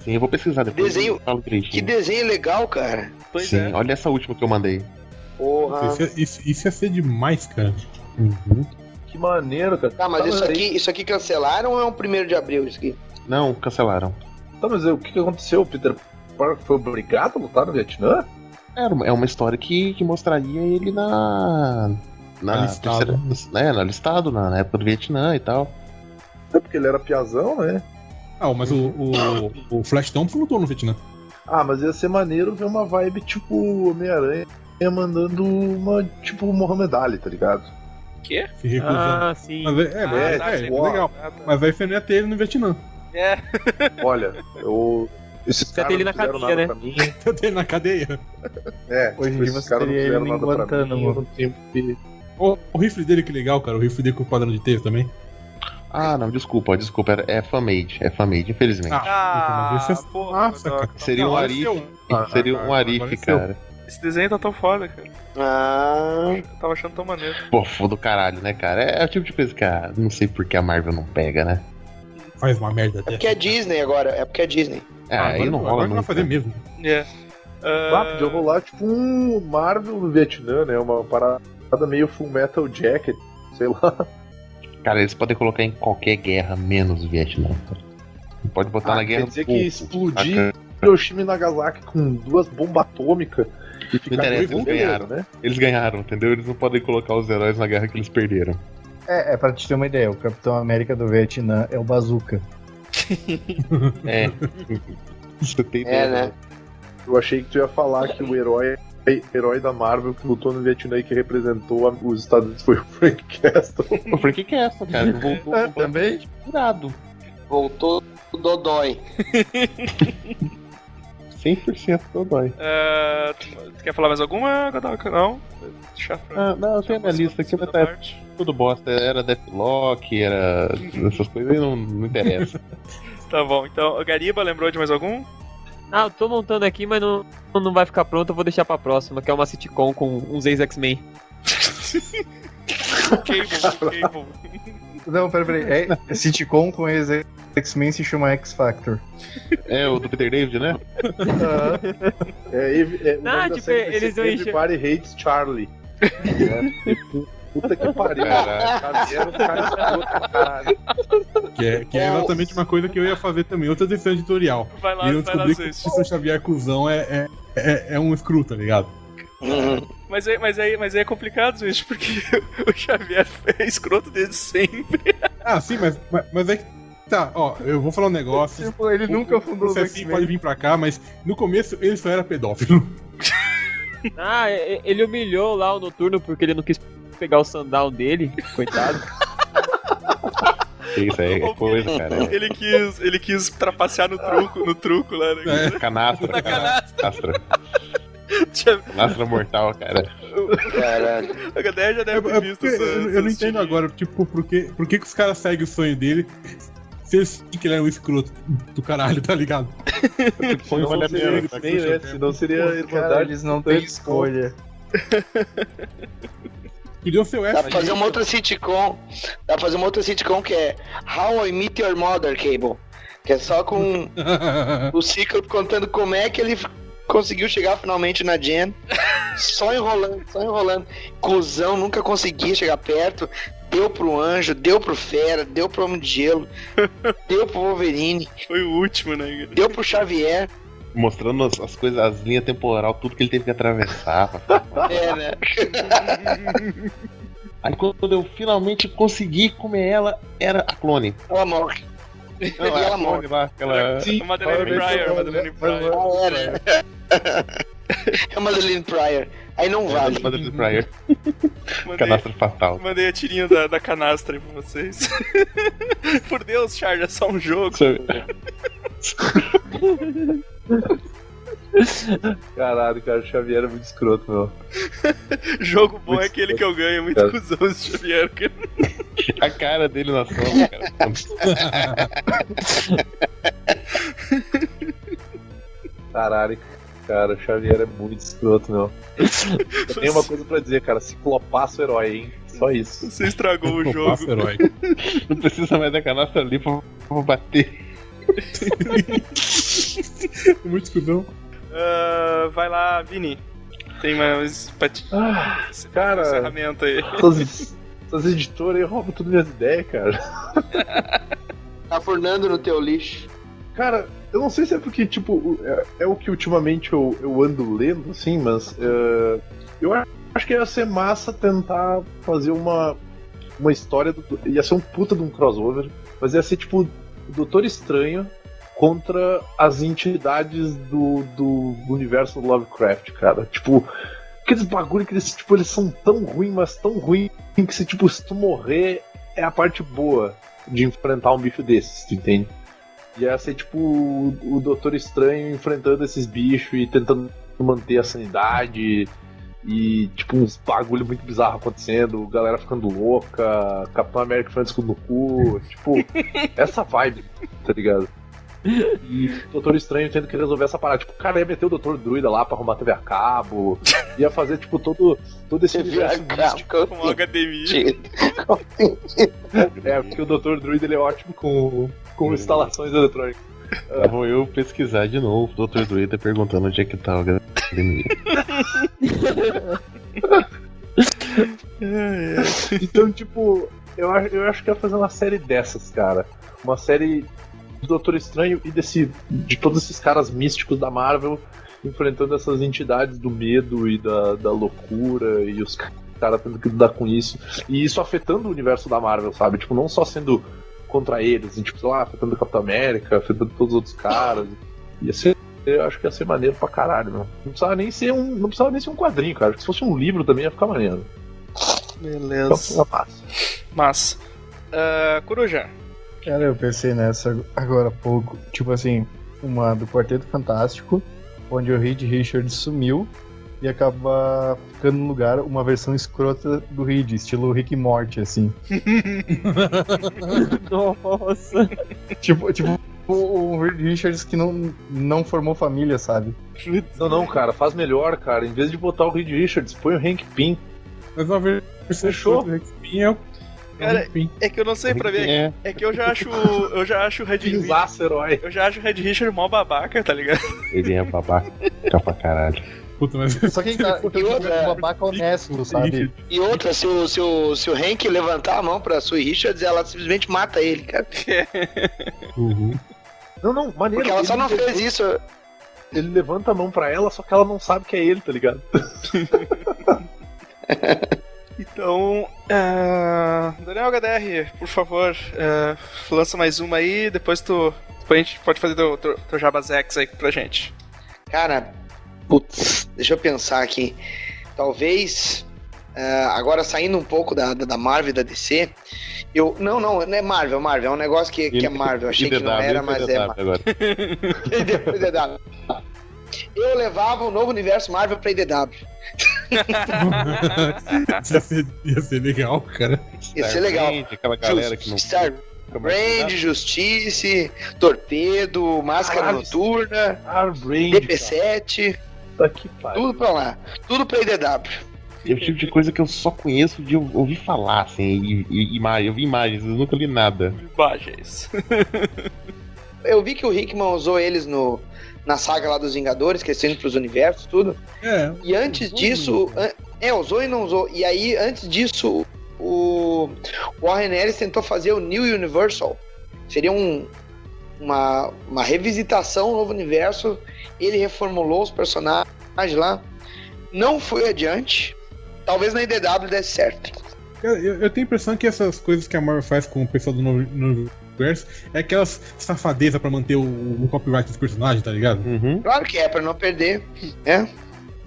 Sim, eu vou pesquisar depois. Desenho- Que desenho legal, cara. Pois Sim, é. olha essa última que eu mandei. Porra. Isso, ia- isso- isso ia ser demais, cara. Uhum. Que maneiro, cara. Tá, mas Tá, isso aí- aqui, isso aqui cancelaram ou é um primeiro de abril isso aqui? Não, cancelaram. Tá, mas o que, que aconteceu? O Peter Parker foi obrigado a lutar no Vietnã? Era uma- É uma história que, que mostraria ele na. Na Alistado. terceira. Né, no alistado, na, na época do Vietnã e tal. É porque ele era piazão, né? Ah, mas o, o, o Flash Thompson lutou no Vietnã. Ah, mas ia ser maneiro ver uma vibe tipo Homem-Aranha mandando uma tipo Mohamed Ali, tá ligado? Quê? Recusando. Ah, sim. Mas é, é, Ah, é, tá, é, sei. legal. Ah, tá. Mas aí você não ia ter ele no Vietnã. É, Olha, eu. Esses caras ele na cadeia, né? Eu tenho na cadeia. É, Hoje em tipo, dia você caras não teria fizeram ele em nada pra mim. Que. O, o rifle dele que legal, cara. O rifle dele com o padrão de teia também. Ah, não, desculpa, desculpa. era- É fanmade, é fanmade, infelizmente. Ah, Ah, mas esse é porra, cara. Seria um Não, Arif. esse é um- Ah, Seria ah, um ah, Arif, agora é cara. Esse desenho tá tão foda, cara. Ah, Eu tava achando tão maneiro. Pô, foda do caralho, né, cara? É, é o tipo de coisa que a, não sei por que a Marvel não pega, né? Faz uma merda é porque é Disney agora, é porque é Disney. É, Ah, aí agora- não agora rola não vai muito. fazer né? mesmo. É. Ah, Ah, podia rolar tipo um Marvel no Vietnã, né? Uma parada meio Full Metal Jacket, sei lá. Cara, eles podem colocar em qualquer guerra, menos o Vietnã. Não Pode botar Ah, na guerra quer dizer do que explodir? Hiroshima e Nagasaki com duas bombas atômicas e ficar interessa, dois eles ganharam. né? Eles ganharam, entendeu? Eles não podem colocar os heróis na guerra que eles perderam. É, é pra te ter uma ideia, o Capitão América do Vietnã é o Bazooka. É. Você tem É, ideia, né? Eu achei que tu ia falar que o herói herói da Marvel que lutou no Vietnã e que representou a- os Estados Unidos foi o Frank Castle. O Frank Castle, cara. Ele voltou É, também? curado. Voltou o Dodói. 100% dodói. tu quer falar mais alguma? Não? Deixa pra- Ah, não, eu tenho a minha lista aqui, mas tá tudo bosta. Era Deathlock, era. essas coisas aí não, não interessa. Tá bom, então, o Gariba lembrou de mais algum? Ah, eu tô montando aqui, mas não, não vai ficar pronto, eu vou deixar pra próxima, que é uma sitcom com uns ex-X-Men. Cable, Cable. Não, peraí, peraí. É, é sitcom com ex X-Men se chama X Factor. É o do Peter David, né? É, é, o Não, nome da tipo, série vai eles vão encher- Everybody Hates Charlie. É, Puta que pariu. Caralho. Escroto. Que é, que é exatamente uma coisa que eu ia fazer também, outra decisão editorial. Vai lá, E eu vai lá, descobri que o professor Xavier Cusão é, é, é, é um screw, tá ligado? Mas aí, mas, aí, mas aí é complicado, Zeus, porque o Xavier é escroto desde sempre. Ah, sim, mas, mas, mas é que. Tá, ó, eu vou falar um negócio. Tipo, ele nunca o fundou os processinho X-Men. pode vir pra cá, mas no começo ele só era pedófilo. Ah, ele humilhou lá o Noturno porque ele não quis pegar o sundown dele, coitado. Isso aí é coisa, cara. Ele quis, ele quis trapacear no truco, no truco lá, né? É. Canastra, Na. Canastra. Canastra mortal, cara. Caralho. A galera já É, deve é ter porque visto essa, eu, eu não entendo agora, tipo, por que, por que, que os caras seguem o sonho dele se eles que ele é um escroto do caralho, tá ligado? Foi Senão vale a seria pena. X-Men, né? Senão seria Cara, eles não têm escolha. Podiam ser o Dá pra fazer uma outra sitcom. Dá pra fazer uma outra sitcom que é How I Meet Your Mother, Cable. Que é só com o Ciclo contando como é que ele conseguiu chegar finalmente na Jen. Só enrolando, só enrolando. Cusão, nunca conseguia chegar perto. Deu pro anjo, deu pro Fera, deu pro Homem de Gelo, deu pro Wolverine, Foi o último, né? deu pro Xavier. Mostrando as, as coisas, as linhas temporal, tudo que ele teve que atravessar. É, né? Aí quando eu finalmente consegui comer ela, era a clone. Ela morre. Não, E a ela morre. lá, aquela. Sim, Madeleine parabéns, Pryor, Madeleine Pryor. Ah, é, né? É Madeline Pryor. Aí não vale. Madeleine Pryor, Mandei, canastra fatal. mandei a tirinha da, da canastra aí pra vocês. Por Deus, Charles, é só um jogo. Caralho, cara, o Xavier é muito escroto, meu. Jogo bom Muito é aquele que eu ganho, muito cara. cuzão esse Xavier. cara. A cara dele na sombra, cara. Caralho, cara, o Xavier é muito escroto, meu. Eu tenho uma coisa pra dizer, cara. Ciclopaço herói, hein? Só isso. Você estragou o jogo. herói. Não precisa mais da canastra ali pra, pra bater. Muito escudão. Ah, vai lá, Vini. Tem mais pra ti- Ah, cara. encerramento aí. essas, essas editoras aí roubam tudo minhas ideias, cara. Tá furnando no teu lixo. Cara, eu não sei se é porque, tipo, é, é o que ultimamente eu, eu ando lendo, assim, mas é, eu a- acho que ia ser massa tentar fazer uma, uma história. Do, ia ser um puta de um crossover, mas ia ser tipo o Doutor Estranho contra as entidades do, do universo do Lovecraft, cara. Tipo, aqueles bagulho que eles, tipo, eles são tão ruins, mas tão ruins que se, tipo, se tu morrer, é a parte boa de enfrentar um bicho desses, tu entende? Ia ser tipo o, o Doutor Estranho enfrentando esses bichos e tentando manter a sanidade. E tipo uns bagulho muito bizarro acontecendo, galera ficando louca, Capitão América ficando no cu, tipo, essa vibe, tá ligado? E o Doutor Estranho tendo que resolver essa parada. Tipo, o cara ia meter o Doutor Druida lá pra arrumar TV a cabo. Ia fazer, tipo, todo, todo esse universo cabo. místico. Com HDMI. É, porque o Doutor Druida ele é ótimo com, com instalações eletrônicas. Lá vou eu pesquisar de novo. O Dr. Druida perguntando onde é que tá o HDMI. Então, tipo, eu, acho- eu acho que ia fazer uma série dessas, cara. Uma série do Doutor Estranho e desse, de todos esses caras místicos da Marvel enfrentando essas entidades do medo e da, da loucura e os ca- caras tendo que lidar com isso. E isso afetando o universo da Marvel, sabe? Tipo, não só sendo contra eles, e, tipo, sei lá, afetando o Capitão América, afetando todos os outros caras. Ia ser. Eu acho que ia ser maneiro pra caralho, mano. Não precisava nem ser um. Não precisava nem ser um quadrinho, cara. Se fosse um livro também ia ficar maneiro. Então, Beleza. uma massa. Mas. ah, Coruja. Cara, eu pensei nessa agora há pouco. Tipo assim, uma do Quarteto Fantástico, onde o Reed Richards sumiu e acaba ficando no lugar uma versão escrota do Reed, estilo Rick e Morty, assim. Nossa. tipo, tipo o, o Reed Richards que não, não formou família, sabe? Não, não, cara, faz melhor, cara. Em vez de botar o Reed Richards, põe o Hank Pym. Mas uma versão Fechou. do Rex Pin é o. Cara, Hank Pym. É que eu não sei pra ver. É, É que eu já acho. Eu já acho o Red Richard. Herói. Eu já acho o Red Richard mó babaca, tá ligado? ele é babaca pra caralho. Puta, mas. Só quem tá E outra, um babaca honesto, sabe? E outra, se o, se, o, se o Hank levantar a mão pra Sue Richards, ela simplesmente mata ele, cara. Uhum. Não, não, maneiro. Porque ela só não levanta- fez isso. Ele levanta a mão pra ela, só que ela não sabe que é ele, tá ligado? Então. ah, Daniel HDR, por favor, ah, lança mais uma aí, depois tu. Depois a gente pode fazer teu, teu, teu Jabazex aí pra gente. Cara, putz, deixa eu pensar aqui. Talvez. Ah, agora saindo um pouco da, da da Marvel e da DC. Eu, não, não, não é Marvel, Marvel. É um negócio que, que é Marvel. Achei que não era, mas é Marvel. agora. IDW. Eu levava o novo universo Marvel pra IDW. ia, ser, ia ser legal, cara. Ia ser legal. Aquela galera que não Star Brand, Justice, Torpedo, Máscara Caralho. Noturna, Arbrand. DP7, Tá que pariu. tudo pra lá. Tudo pra IDW. É o tipo de coisa que eu só conheço de ou- ouvir falar, assim, e, e, imagem. Eu vi imagens, eu nunca li nada. Imagens. Eu vi que o Hickman usou eles no, na saga lá dos Vingadores, que eles têm pros universos, tudo. É. E antes disso. an- É, usou e não usou. E aí, antes disso, o Warren Ellis tentou fazer o New Universal. Seria um, uma, uma revisitação do novo universo. Ele reformulou os personagens lá. Não foi adiante. Talvez na IDW desse certo. Cara, eu, eu tenho a impressão que essas coisas que a Marvel faz com o pessoal do novo, novo universo é aquelas safadezas pra manter o, o copyright dos personagens, tá ligado? Uhum. Claro que é, pra não perder. né?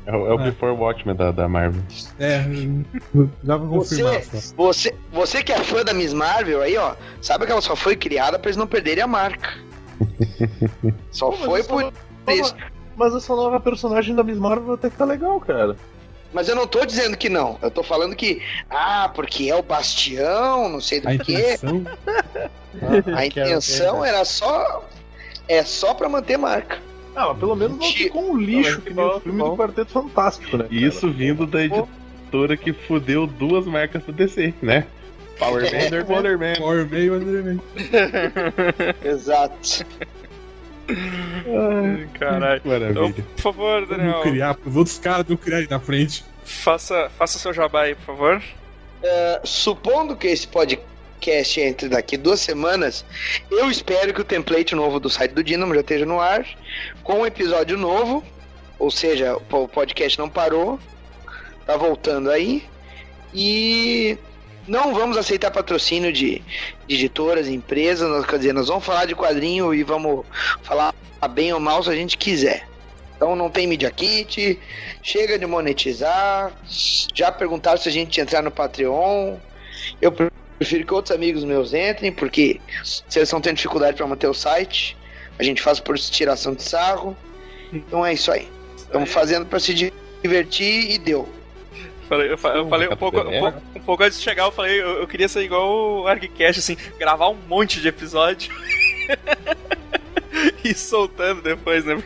É, o- é o É. Before Watchmen da, da Marvel. É, dá pra confirmar Você, só. você, você que é fã da Miss Marvel aí, ó, sabe que ela só foi criada pra eles não perderem a marca. Só Pô, foi por nova- isso. Mas essa nova personagem da Miss Marvel até que tá legal, cara. Mas eu não tô dizendo que não. Eu tô falando que, ah, porque é o bastião, não sei do A que. intenção. A intenção era só. É só pra manter marca. Ah, mas pelo menos não ficou um lixo que não, nem o filme do Quarteto Fantástico, né? cara? Isso vindo da editora que fudeu duas marcas do DC, né? Power Bender, Wonder Man. Power Man, Wonder Man. Exato. Caralho. Então, Maravilha. por favor, Vamos Daniel, criar, os outros caras não criarem na frente. faça, faça seu jabá aí, por favor. Supondo que esse podcast entre daqui duas semanas, eu espero que o template novo do site do Dynamo já esteja no ar, com um episódio novo, ou seja, o podcast não parou, tá voltando aí, e não vamos aceitar patrocínio de, de editoras, empresas, nós, quer dizer, nós vamos falar de quadrinho e vamos falar bem ou mal se a gente quiser. Então não tem Media Kit, chega de monetizar, já perguntaram se a gente entrar no Patreon. Eu prefiro que outros amigos meus entrem, porque se eles estão tendo dificuldade para manter o site, a gente faz por tiração de sarro. Então é isso aí. Estamos fazendo para se divertir e deu. Falei- eu, fa- eu falei um pouco, um, pouco, um pouco antes de chegar, eu falei, eu, eu queria ser igual o ArgCast, assim, gravar um monte de episódio. e soltando depois, né?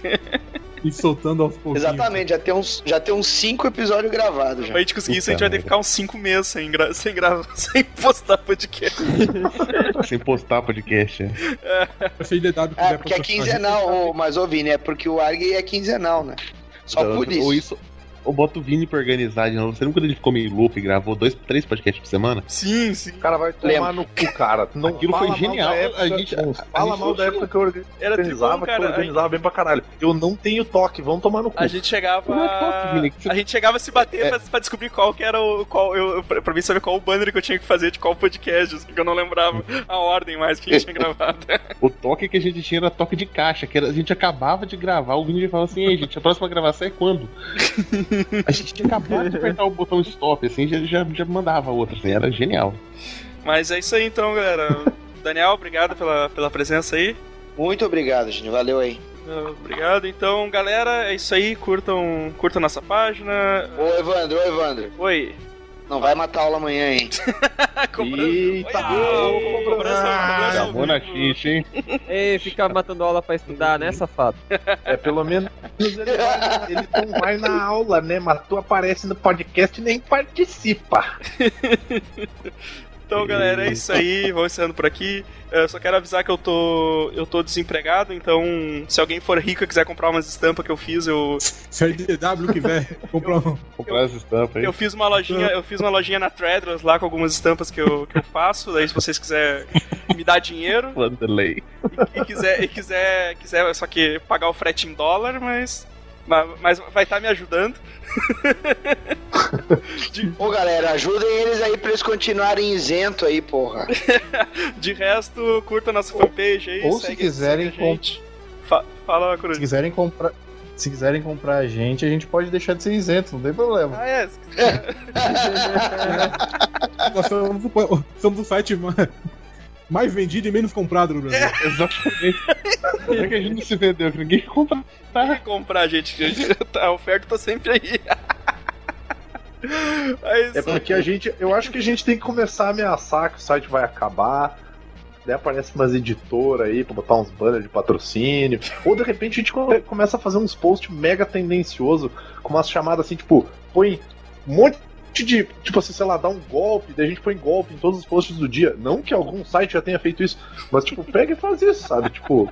E soltando aos pouquinhos. Exatamente, já tem uns, já tem uns cinco episódios gravados já. Pra gente conseguir isso, a gente vai ter que ficar uns 5 meses sem, gra sem gravar, sem postar podcast. Sem postar podcast. É. Se a DW É, porque é quinzenal, mas ô Vini, é porque o ARG é quinzenal, né? Só Então, por Ou isso. Ou bota o Vini pra organizar de novo. Você lembra quando ele ficou meio louco e gravou dois, três podcasts por semana? Sim, sim. O cara vai tomar Lembro. no cu, cara. Não Aquilo foi genial, Época, a gente- a fala gente mal da época que eu Era organizava, tribom, que eu cara. organizava bem pra caralho. Eu não tenho toque, vão tomar no cu. A gente chegava. É top, Vini, você- A gente chegava a se bater É. pra, pra descobrir qual que era o. Qual, eu, eu- pra pra mim saber qual o banner que eu tinha que fazer de qual podcast, assim, que eu não lembrava a ordem mais que a gente tinha gravado. O toque que a gente tinha era toque de caixa, que era, a gente acabava de gravar, o Vini falava assim, ei gente, a próxima gravação é quando? A gente tinha acabado de apertar o botão stop, assim, já, já, já mandava outra, assim, era genial. Mas é isso aí então, galera. Daniel, obrigado pela, pela presença aí. Muito obrigado, gente. Valeu aí. Obrigado. Então, galera, é isso aí. Curtam, curtam nossa página. Ô, Evandro, ô, Evandro. Oi. Não vai matar aula amanhã, hein? Cobrança- Eita, Oi, cobrança- Acabou na hein? Ei, ficar matando aula pra estudar, né, safado? É, pelo menos ele, ele não vai na aula, né? Mas tu aparece no podcast e nem participa. Então, galera, é isso aí. Vamos encerrando por aqui. Eu só quero avisar que eu tô, eu tô desempregado, então se alguém for rico e quiser comprar umas estampas que eu fiz, eu, Se a DW quiser comprar um. Comprar as estampas aí. eu fiz uma lojinha, eu fiz uma lojinha na Threadless lá com algumas estampas que eu, que eu faço. Daí se vocês quiserem me dar dinheiro Vanderlei. e quiser, e quiser, quiser só que pagar o frete em dólar, mas mas, mas vai estar me ajudando. Ô, galera, ajudem eles aí pra eles continuarem isento aí, porra. De resto, curta nossa fanpage aí. ou se segue- quiserem a gente. Fa- fala, Cruz. Se quiserem comprar. Se quiserem comprar a gente, a gente pode deixar de ser isento, não tem problema. Ah, é. se quiser. Nós somos, o- somos o site mais vendido e menos comprado no Brasil. Exatamente. Será que a gente não se vendeu? Que ninguém compra. Quem comprar, gente, gente, a oferta tá sempre aí. Mas, É porque a gente. Eu acho que a gente tem que começar a ameaçar que o site vai acabar. Daí aparece umas editoras aí pra botar uns banners de patrocínio. Ou de repente a gente come- começa a fazer uns posts mega tendencioso, com umas chamadas assim, tipo, põe um monte de. Tipo assim, sei lá, dá um golpe, daí a gente põe golpe em todos os posts do dia. Não que algum site já tenha feito isso, mas tipo, pega e faz isso, sabe? Tipo,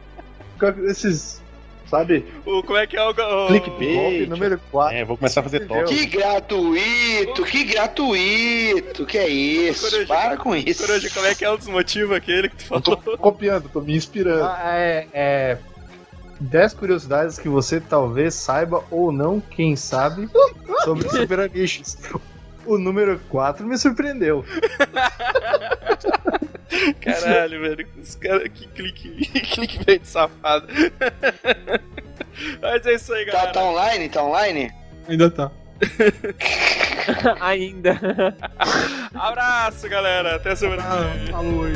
esses. Sabe? o, como é que é o. o Clickbait. Golpe número 4. É, vou começar a fazer toque. Que gratuito, que gratuito, que é isso? Coruja, Para com isso. Coruja, como é que é o desmotivo aquele que tu Eu tô falou? copiando, tô me inspirando. Ah, é, é. 10 curiosidades que você talvez saiba ou não, quem sabe, sobre Super. O número 4 me surpreendeu. Caralho, velho. Os cara, que clique, clique bem safado. Mas é isso aí, Tá, galera. tá online? Tá online? Ainda tá. Ainda. Abraço, galera. Até semana que vem. Falou aí.